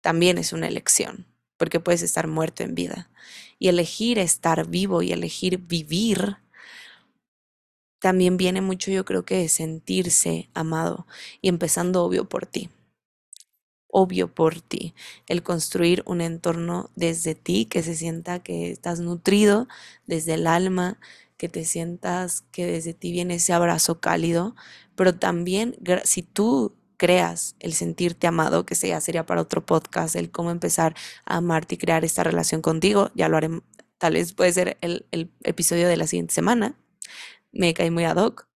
S1: También es una elección, porque puedes estar muerto en vida. Y elegir estar vivo y elegir vivir también viene mucho yo creo que de sentirse amado y empezando obvio por ti. Obvio por ti, el construir un entorno desde ti que se sienta que estás nutrido desde el alma, que te sientas que desde ti viene ese abrazo cálido, pero también si tú creas el sentirte amado, que sea sería para otro podcast, el cómo empezar a amarte y crear esta relación contigo, ya lo haré, tal vez puede ser el, el episodio de la siguiente semana, me cae muy ad hoc.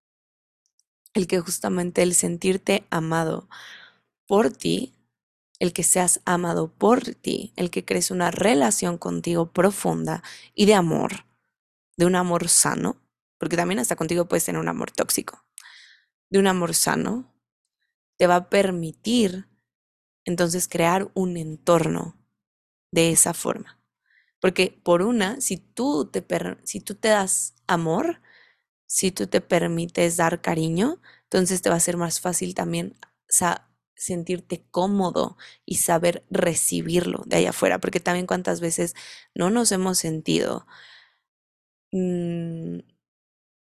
S1: el que justamente el sentirte amado por ti, el que seas amado por ti, el que crees una relación contigo profunda y de amor, de un amor sano, porque también hasta contigo puedes tener un amor tóxico, de un amor sano, te va a permitir entonces crear un entorno de esa forma. Porque por una, si tú te, si tú te das amor, si tú te permites dar cariño, entonces te va a ser más fácil también sentirte cómodo y saber recibirlo de allá afuera, porque también cuántas veces no nos hemos sentido, mm,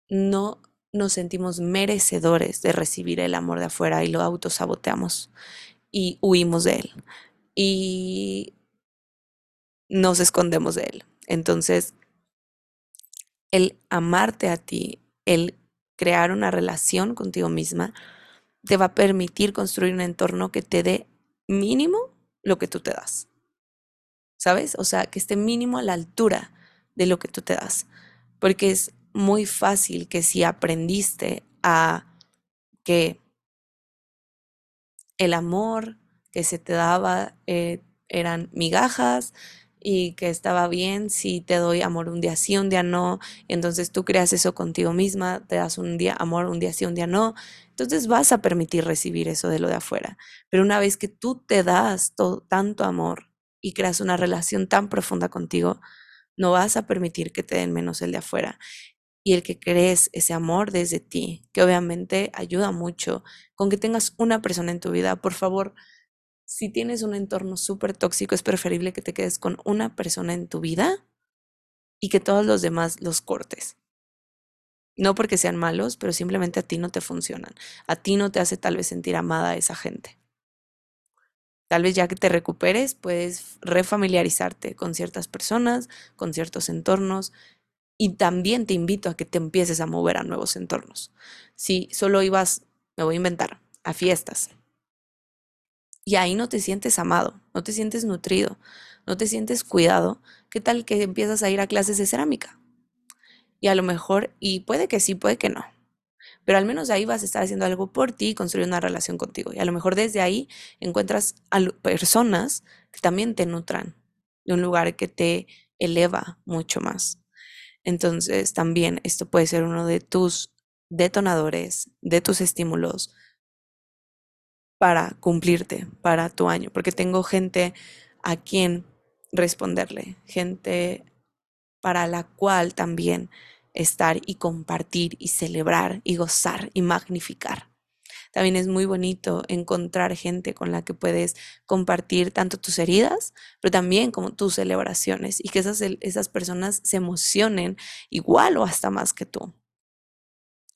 S1: no nos sentimos merecedores de recibir el amor de afuera y lo autosaboteamos y huimos de él y nos escondemos de él. Entonces, el amarte a ti, el crear una relación contigo misma, te va a permitir construir un entorno que te dé mínimo lo que tú te das. ¿Sabes? O sea, que esté mínimo a la altura de lo que tú te das. Porque es muy fácil que si aprendiste a que el amor que se te daba eh, eran migajas, y que estaba bien si te doy amor un día sí, un día no. Entonces tú creas eso contigo misma, te das un día amor, un día sí, un día no. Entonces vas a permitir recibir eso de lo de afuera. Pero una vez que tú te das tanto amor y creas una relación tan profunda contigo, no vas a permitir que te den menos el de afuera. Y el que crees ese amor desde ti, que obviamente ayuda mucho con que tengas una persona en tu vida, por favor, si tienes un entorno súper tóxico, es preferible que te quedes con una persona en tu vida y que todos los demás los cortes. No porque sean malos, pero simplemente a ti no te funcionan. A ti no te hace tal vez sentir amada esa gente. Tal vez ya que te recuperes, puedes refamiliarizarte con ciertas personas, con ciertos entornos. Y también te invito a que te empieces a mover a nuevos entornos. Si solo ibas, me voy a inventar, a fiestas, y ahí no te sientes amado, no te sientes nutrido, no te sientes cuidado, ¿qué tal que empiezas a ir a clases de cerámica? Y a lo mejor, y puede que sí, puede que no, pero al menos ahí vas a estar haciendo algo por ti y construir una relación contigo. Y a lo mejor desde ahí encuentras a personas que también te nutran de un lugar que te eleva mucho más. Entonces también esto puede ser uno de tus detonadores, de tus estímulos para cumplirte, para tu año, porque tengo gente a quien responderle, gente para la cual también estar y compartir y celebrar y gozar y magnificar. También es muy bonito encontrar gente con la que puedes compartir tanto tus heridas, pero también como tus celebraciones y que esas, esas personas se emocionen igual o hasta más que tú.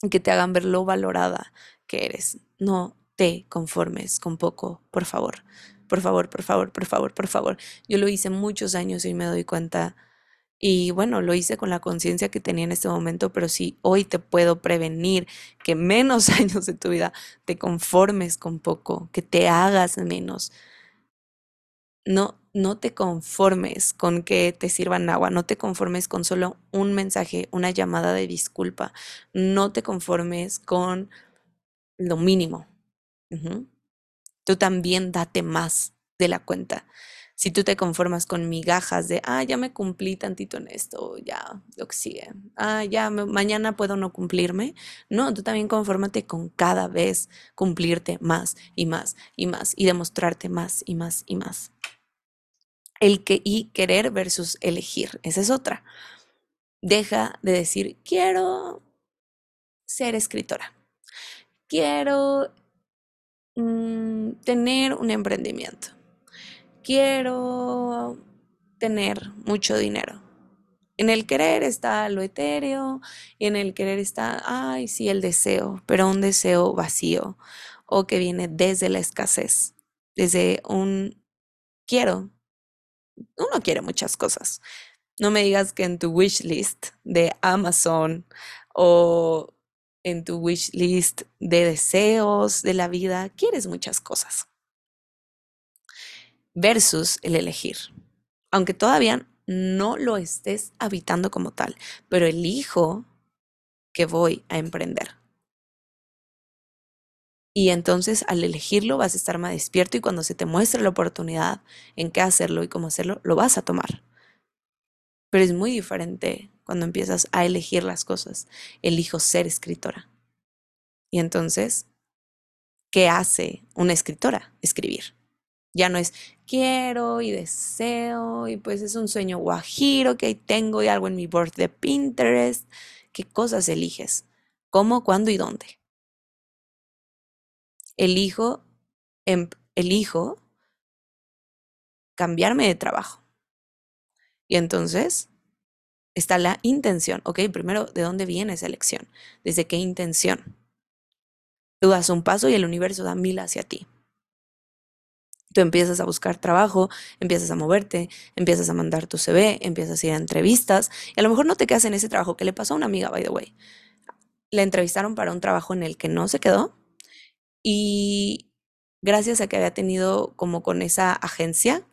S1: Y que te hagan ver lo valorada que eres. No, te conformes con poco, por favor. Por favor, por favor, por favor, por favor. Yo lo hice muchos años y me doy cuenta. Y bueno, lo hice con la conciencia que tenía en este momento, pero si hoy te puedo prevenir que menos años de tu vida te conformes con poco, que te hagas menos. No, no te conformes con que te sirvan agua, no te conformes con solo un mensaje, una llamada de disculpa, no te conformes con lo mínimo, Tú también date más de la cuenta. Si tú te conformas con migajas de, ah, ya me cumplí tantito en esto, ya lo que sigue, ah, ya mañana puedo no cumplirme. No, tú también confórmate con cada vez cumplirte más y más y más y demostrarte más y más y más. El que y querer versus elegir, esa es otra. Deja de decir, quiero ser escritora. Quiero Mm, tener un emprendimiento. Quiero tener mucho dinero. En el querer está lo etéreo y en el querer está, ay, sí, el deseo, pero un deseo vacío o que viene desde la escasez, desde un quiero. Uno quiere muchas cosas. No me digas que en tu wish list de Amazon o en tu wish list de deseos de la vida, quieres muchas cosas. Versus el elegir. Aunque todavía no lo estés habitando como tal, pero elijo que voy a emprender. Y entonces al elegirlo vas a estar más despierto y cuando se te muestre la oportunidad en qué hacerlo y cómo hacerlo, lo vas a tomar. Pero es muy diferente cuando empiezas a elegir las cosas. Elijo ser escritora. Y entonces, ¿qué hace una escritora? Escribir. Ya no es quiero y deseo y pues es un sueño guajiro que tengo y algo en mi board de Pinterest. ¿Qué cosas eliges? ¿Cómo, cuándo y dónde? Elijo, em, elijo cambiarme de trabajo. Y entonces está la intención. Ok, primero, ¿de dónde viene esa elección? ¿Desde qué intención? Tú das un paso y el universo da mil hacia ti. Tú empiezas a buscar trabajo, empiezas a moverte, empiezas a mandar tu CV, empiezas a ir a entrevistas y a lo mejor no te quedas en ese trabajo que le pasó a una amiga, by the way. La entrevistaron para un trabajo en el que no se quedó y gracias a que había tenido como con esa agencia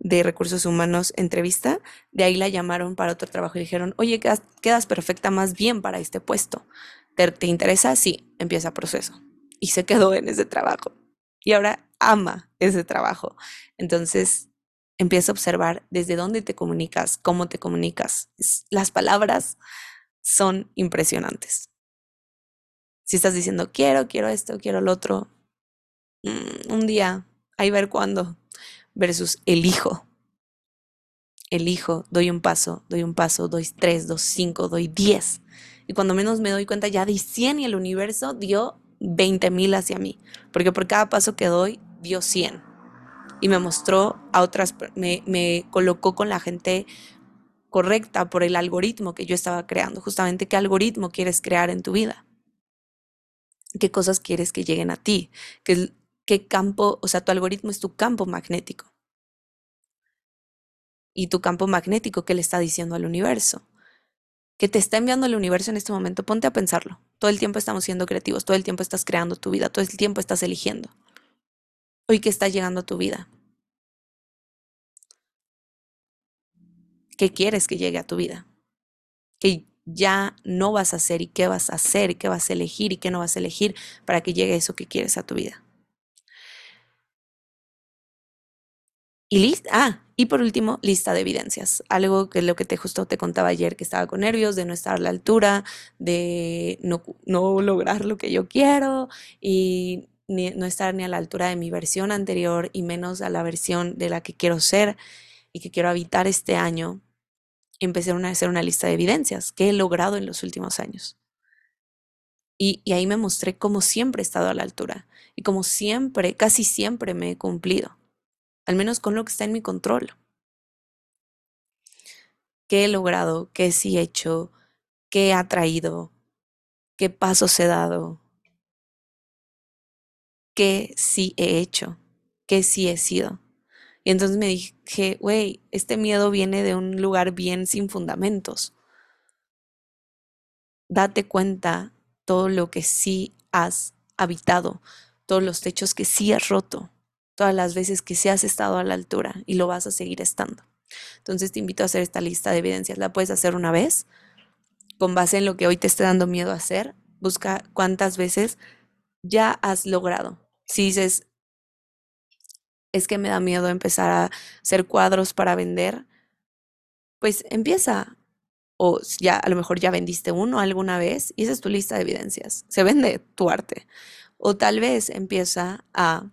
S1: de recursos humanos entrevista, de ahí la llamaron para otro trabajo y dijeron, oye, quedas, quedas perfecta más bien para este puesto. ¿Te, ¿Te interesa? Sí, empieza proceso. Y se quedó en ese trabajo. Y ahora ama ese trabajo. Entonces, empieza a observar desde dónde te comunicas, cómo te comunicas. Las palabras son impresionantes. Si estás diciendo, quiero, quiero esto, quiero lo otro, mm, un día, ahí ver cuándo, versus elijo. Elijo, doy un paso, doy un paso, doy tres, doy cinco, doy diez. Y cuando menos me doy cuenta, ya di cien y el universo dio veinte mil hacia mí. Porque por cada paso que doy, dio 100 y me mostró a otras, me, me colocó con la gente correcta por el algoritmo que yo estaba creando. Justamente qué algoritmo quieres crear en tu vida. Qué cosas quieres que lleguen a ti. Qué, qué campo, o sea, tu algoritmo es tu campo magnético. Y tu campo magnético, ¿qué le está diciendo al universo? que te está enviando el universo en este momento, ponte a pensarlo. Todo el tiempo estamos siendo creativos, todo el tiempo estás creando tu vida, todo el tiempo estás eligiendo hoy que está llegando a tu vida? ¿Qué quieres que llegue a tu vida? ¿Qué ya no vas a hacer y qué vas a hacer y qué vas a elegir y qué no vas a elegir para que llegue eso que quieres a tu vida? Y lista, ah, y por último, lista de evidencias. Algo que lo que te justo te contaba ayer, que estaba con nervios, de no estar a la altura, de no, no lograr lo que yo quiero y no estar ni a la altura de mi versión anterior y menos a la versión de la que quiero ser y que quiero habitar este año, empecé a hacer una lista de evidencias que he logrado en los últimos años. Y, y ahí me mostré cómo siempre he estado a la altura y como siempre, casi siempre me he cumplido, al menos con lo que está en mi control. ¿Qué he logrado? ¿Qué sí he hecho? ¿Qué he atraído? ¿Qué pasos he dado? qué sí he hecho, qué sí he sido. Y entonces me dije, güey, este miedo viene de un lugar bien sin fundamentos. Date cuenta todo lo que sí has habitado, todos los techos que sí has roto, todas las veces que sí has estado a la altura y lo vas a seguir estando. Entonces te invito a hacer esta lista de evidencias. La puedes hacer una vez, con base en lo que hoy te esté dando miedo a hacer. Busca cuántas veces ya has logrado. Si dices, es que me da miedo empezar a hacer cuadros para vender, pues empieza. O ya a lo mejor ya vendiste uno alguna vez y esa es tu lista de evidencias. Se vende tu arte. O tal vez empieza a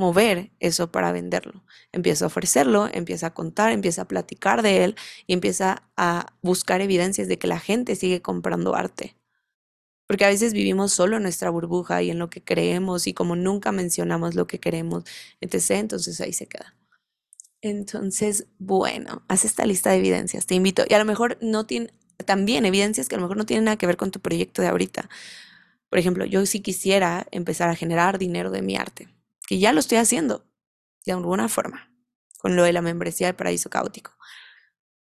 S1: mover eso para venderlo. Empieza a ofrecerlo, empieza a contar, empieza a platicar de él y empieza a buscar evidencias de que la gente sigue comprando arte porque a veces vivimos solo en nuestra burbuja y en lo que creemos y como nunca mencionamos lo que queremos, etc., entonces ahí se queda. Entonces, bueno, haz esta lista de evidencias, te invito. Y a lo mejor no tiene, también evidencias que a lo mejor no tienen nada que ver con tu proyecto de ahorita. Por ejemplo, yo sí quisiera empezar a generar dinero de mi arte, que ya lo estoy haciendo de alguna forma, con lo de la membresía de Paraíso Caótico.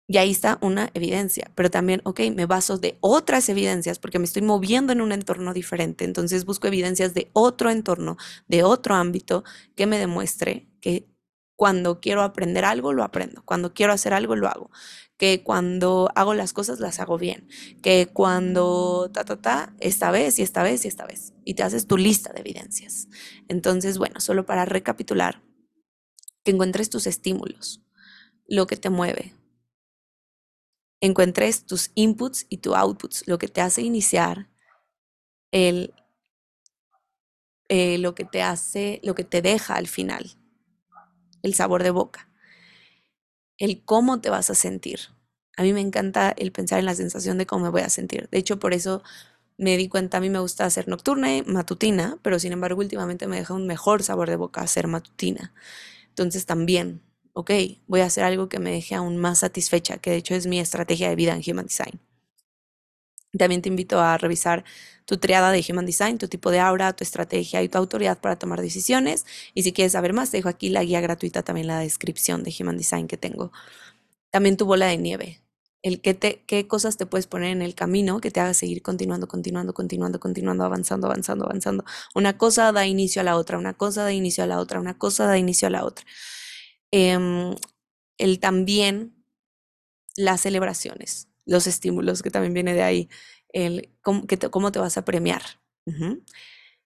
S1: Y ahí está una evidencia, pero también, ok, me baso de otras evidencias porque me estoy moviendo en un entorno diferente. Entonces busco evidencias de otro entorno, de otro ámbito que me demuestre que cuando quiero aprender algo, lo aprendo. Cuando quiero hacer algo, lo hago. Que cuando hago las cosas, las hago bien. Que cuando ta, ta, ta, esta vez y esta vez y esta vez. Y te haces tu lista de evidencias. Entonces, bueno, solo para recapitular, que encuentres tus estímulos, lo que te mueve. Encuentres tus inputs y tus outputs, lo que te hace iniciar, el, eh, lo que te hace, lo que te deja al final el sabor de boca, el cómo te vas a sentir. A mí me encanta el pensar en la sensación de cómo me voy a sentir. De hecho, por eso me di cuenta, a mí me gusta hacer nocturna y matutina, pero sin embargo últimamente me deja un mejor sabor de boca hacer matutina. Entonces también, ok, voy a hacer algo que me deje aún más satisfecha, que de hecho es mi estrategia de vida en Human Design. También te invito a revisar tu triada de Human Design, tu tipo de aura, tu estrategia y tu autoridad para tomar decisiones. Y si quieres saber más, te dejo aquí la guía gratuita, también la descripción de Human Design que tengo. También tu bola de nieve, el qué, te, qué cosas te puedes poner en el camino que te haga seguir continuando, continuando, continuando, continuando, avanzando, avanzando, avanzando. Una cosa da inicio a la otra, una cosa da inicio a la otra, una cosa da inicio a la otra. Em, el también las celebraciones los estímulos, que también viene de ahí, el cómo, te, cómo te vas a premiar,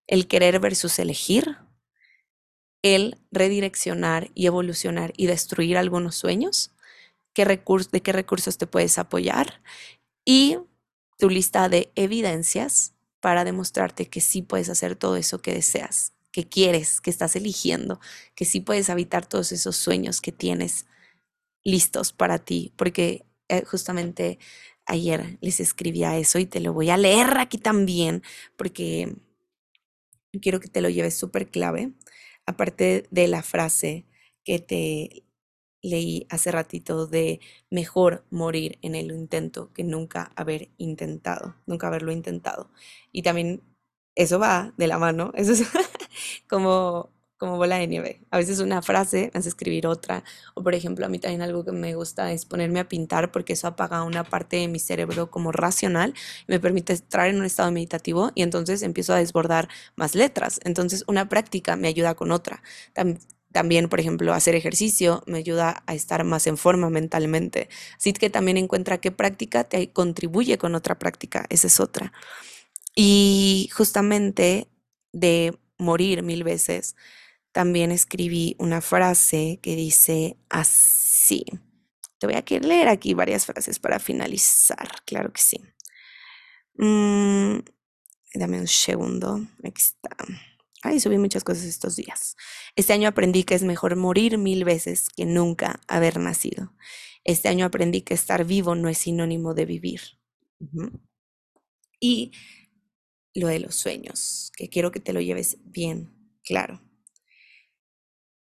S1: el querer versus elegir, el redireccionar y evolucionar y destruir algunos sueños, de qué recursos te puedes apoyar y tu lista de evidencias para demostrarte que sí puedes hacer todo eso que deseas, que quieres, que estás eligiendo, que sí puedes habitar todos esos sueños que tienes listos para ti, porque eh, justamente ayer les escribía eso y te lo voy a leer aquí también porque quiero que te lo lleves súper clave, aparte de la frase que te leí hace ratito de mejor morir en el intento que nunca haber intentado, nunca haberlo intentado. Y también eso va de la mano, eso es como como bola de nieve. A veces una frase me hace escribir otra. O por ejemplo, a mí también algo que me gusta es ponerme a pintar porque eso apaga una parte de mi cerebro como racional me permite entrar en un estado meditativo y entonces empiezo a desbordar más letras. Entonces una práctica me ayuda con otra. Por ejemplo, hacer ejercicio me ayuda a estar más en forma mentalmente. Así que también encuentra qué práctica te contribuye con otra práctica. Esa es otra. Y justamente de morir mil veces, también escribí una frase que dice así. Te voy a leer aquí varias frases para finalizar, claro que sí. Mm, dame un segundo. Aquí está. Ay, subí muchas cosas estos días. Este año aprendí que es mejor morir mil veces que nunca haber nacido. Este año aprendí que estar vivo no es sinónimo de vivir. Y lo de los sueños, que quiero que te lo lleves bien claro.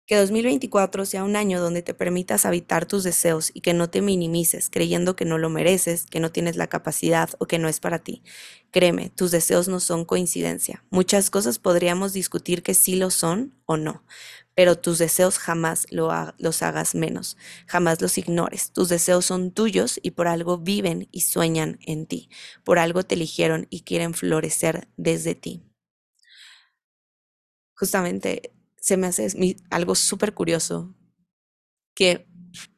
S1: Que 2024 sea un año donde te permitas habitar tus deseos y que no te minimices creyendo que no lo mereces, que no tienes la capacidad o que no es para ti. Créeme, tus deseos no son coincidencia. Muchas cosas podríamos discutir que sí lo son o no, pero tus deseos jamás los hagas menos, jamás los ignores. Tus deseos son tuyos y por algo viven y sueñan en ti. Por algo te eligieron y quieren florecer desde ti. Justamente se me hace algo súper curioso que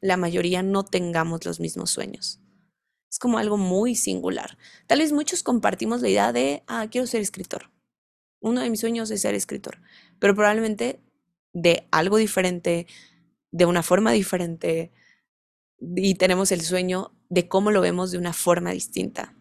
S1: la mayoría no tengamos los mismos sueños. Es como algo muy singular. Tal vez muchos compartimos la idea de, ah, quiero ser escritor. Uno de mis sueños es ser escritor, pero probablemente de algo diferente, de una forma diferente, y tenemos el sueño de cómo lo vemos de una forma distinta.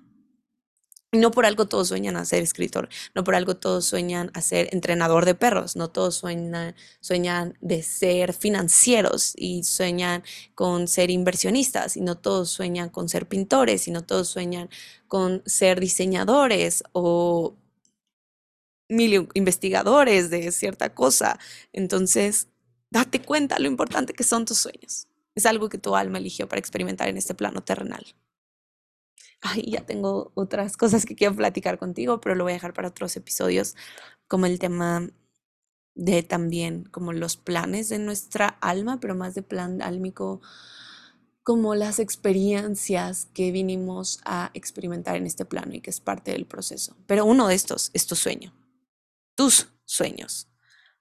S1: No por algo todos sueñan a ser escritor, no por algo todos sueñan a ser entrenador de perros, no todos sueñan, sueñan de ser financieros y sueñan con ser inversionistas, y no todos sueñan con ser pintores, y no todos sueñan con ser diseñadores o investigadores de cierta cosa. Entonces, date cuenta lo importante que son tus sueños. Es algo que tu alma eligió para experimentar en este plano terrenal ay, ya tengo otras cosas que quiero platicar contigo, pero lo voy a dejar para otros episodios, como el tema de también como los planes de nuestra alma, pero más de plan álmico, como las experiencias que vinimos a experimentar en este plano y que es parte del proceso. Pero uno de estos es tu sueño, tus sueños.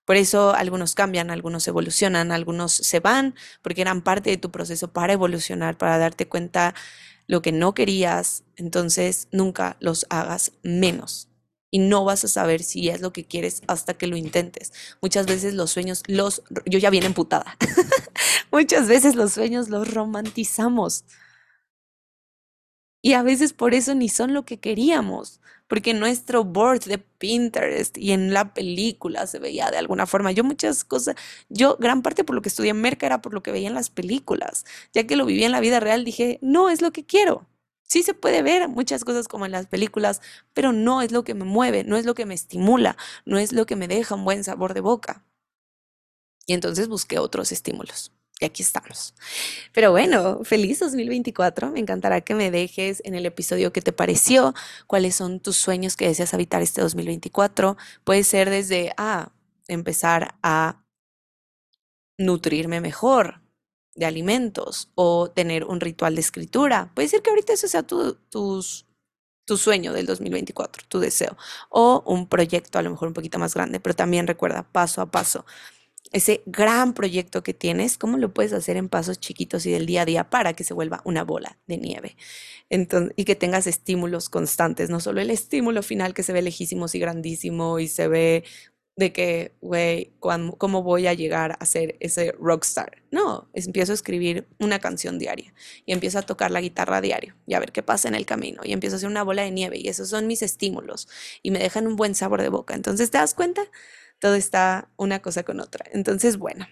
S1: Por eso algunos cambian, algunos evolucionan, algunos se van, porque eran parte de tu proceso para evolucionar, para darte cuenta lo que no querías. Entonces nunca los hagas menos. Y no vas a saber si es lo que quieres hasta que lo intentes. Muchas veces los sueños los... Yo ya viene emputada. Muchas veces los sueños los romantizamos. Y a veces por eso ni son lo que queríamos, porque nuestro board de Pinterest y en la película se veía de alguna forma. Yo muchas cosas, yo gran parte por lo que estudié en Merca era por lo que veía en las películas. Ya que lo viví en la vida real, dije, no es lo que quiero. Sí se puede ver muchas cosas como en las películas, pero no es lo que me mueve, no es lo que me estimula, no es lo que me deja un buen sabor de boca. Y entonces busqué otros estímulos. Y aquí estamos. Pero bueno, feliz 2024. Me encantará que me dejes en el episodio qué te pareció, cuáles son tus sueños que deseas habitar este 2024. Puede ser desde, ah, empezar a nutrirme mejor de alimentos o tener un ritual de escritura. Puede ser que ahorita ese sea tu, tus, tu sueño del 2024, tu deseo. O un proyecto a lo mejor un poquito más grande, pero también recuerda paso a paso ese gran proyecto que tienes, ¿cómo lo puedes hacer en pasos chiquitos y del día a día para que se vuelva una bola de nieve? Entonces, y que tengas estímulos constantes, no solo el estímulo final que se ve lejísimo y grandísimo y se ve de que, güey, ¿cómo voy a llegar a ser ese rockstar? No, empiezo a escribir una canción diaria y empiezo a tocar la guitarra diario y a ver qué pasa en el camino y empiezo a hacer una bola de nieve y esos son mis estímulos y me dejan un buen sabor de boca. Entonces, ¿te das cuenta? Todo está una cosa con otra. Entonces, bueno,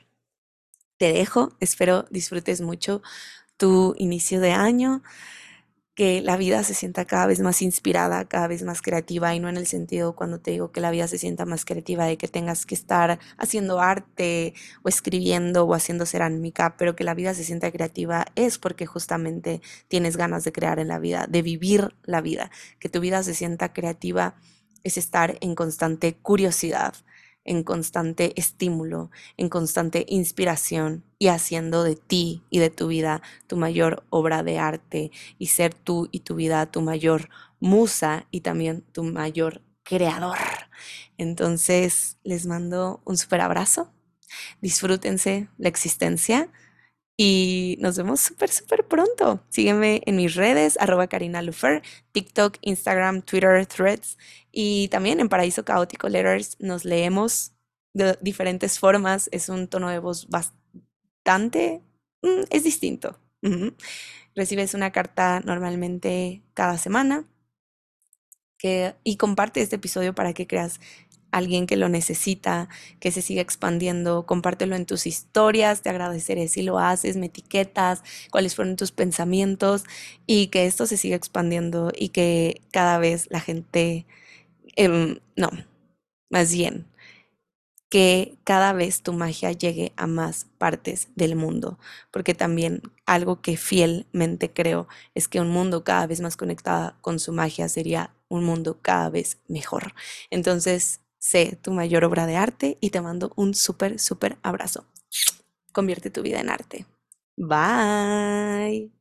S1: te dejo, espero disfrutes mucho tu inicio de año, que la vida se sienta cada vez más inspirada, cada vez más creativa, y no en el sentido cuando te digo que la vida se sienta más creativa de que tengas que estar haciendo arte o escribiendo o haciendo cerámica, pero que la vida se sienta creativa es porque justamente tienes ganas de crear en la vida, de vivir la vida, que tu vida se sienta creativa es estar en constante curiosidad, en constante estímulo, en constante inspiración y haciendo de ti y de tu vida tu mayor obra de arte y ser tú y tu vida tu mayor musa y también tu mayor creador. Entonces les mando un super abrazo, disfrútense la existencia y nos vemos súper, súper pronto. Sígueme en mis redes, arroba Karina Lufer, TikTok, Instagram, Twitter, Threads. Y también en Paraíso Caótico Letters nos leemos de diferentes formas. Es un tono de voz bastante... Mm, es distinto. Recibes una carta normalmente cada semana y comparte este episodio para que creas alguien que lo necesita, que se siga expandiendo, compártelo en tus historias, te agradeceré si lo haces, me etiquetas, cuáles fueron tus pensamientos y que esto se siga expandiendo y que cada vez la gente, em, no, más bien, que cada vez tu magia llegue a más partes del mundo, porque también algo que fielmente creo es que un mundo cada vez más conectado con su magia sería un mundo cada vez mejor. Entonces, sé tu mayor obra de arte y te mando un súper, súper abrazo. Convierte tu vida en arte. Bye.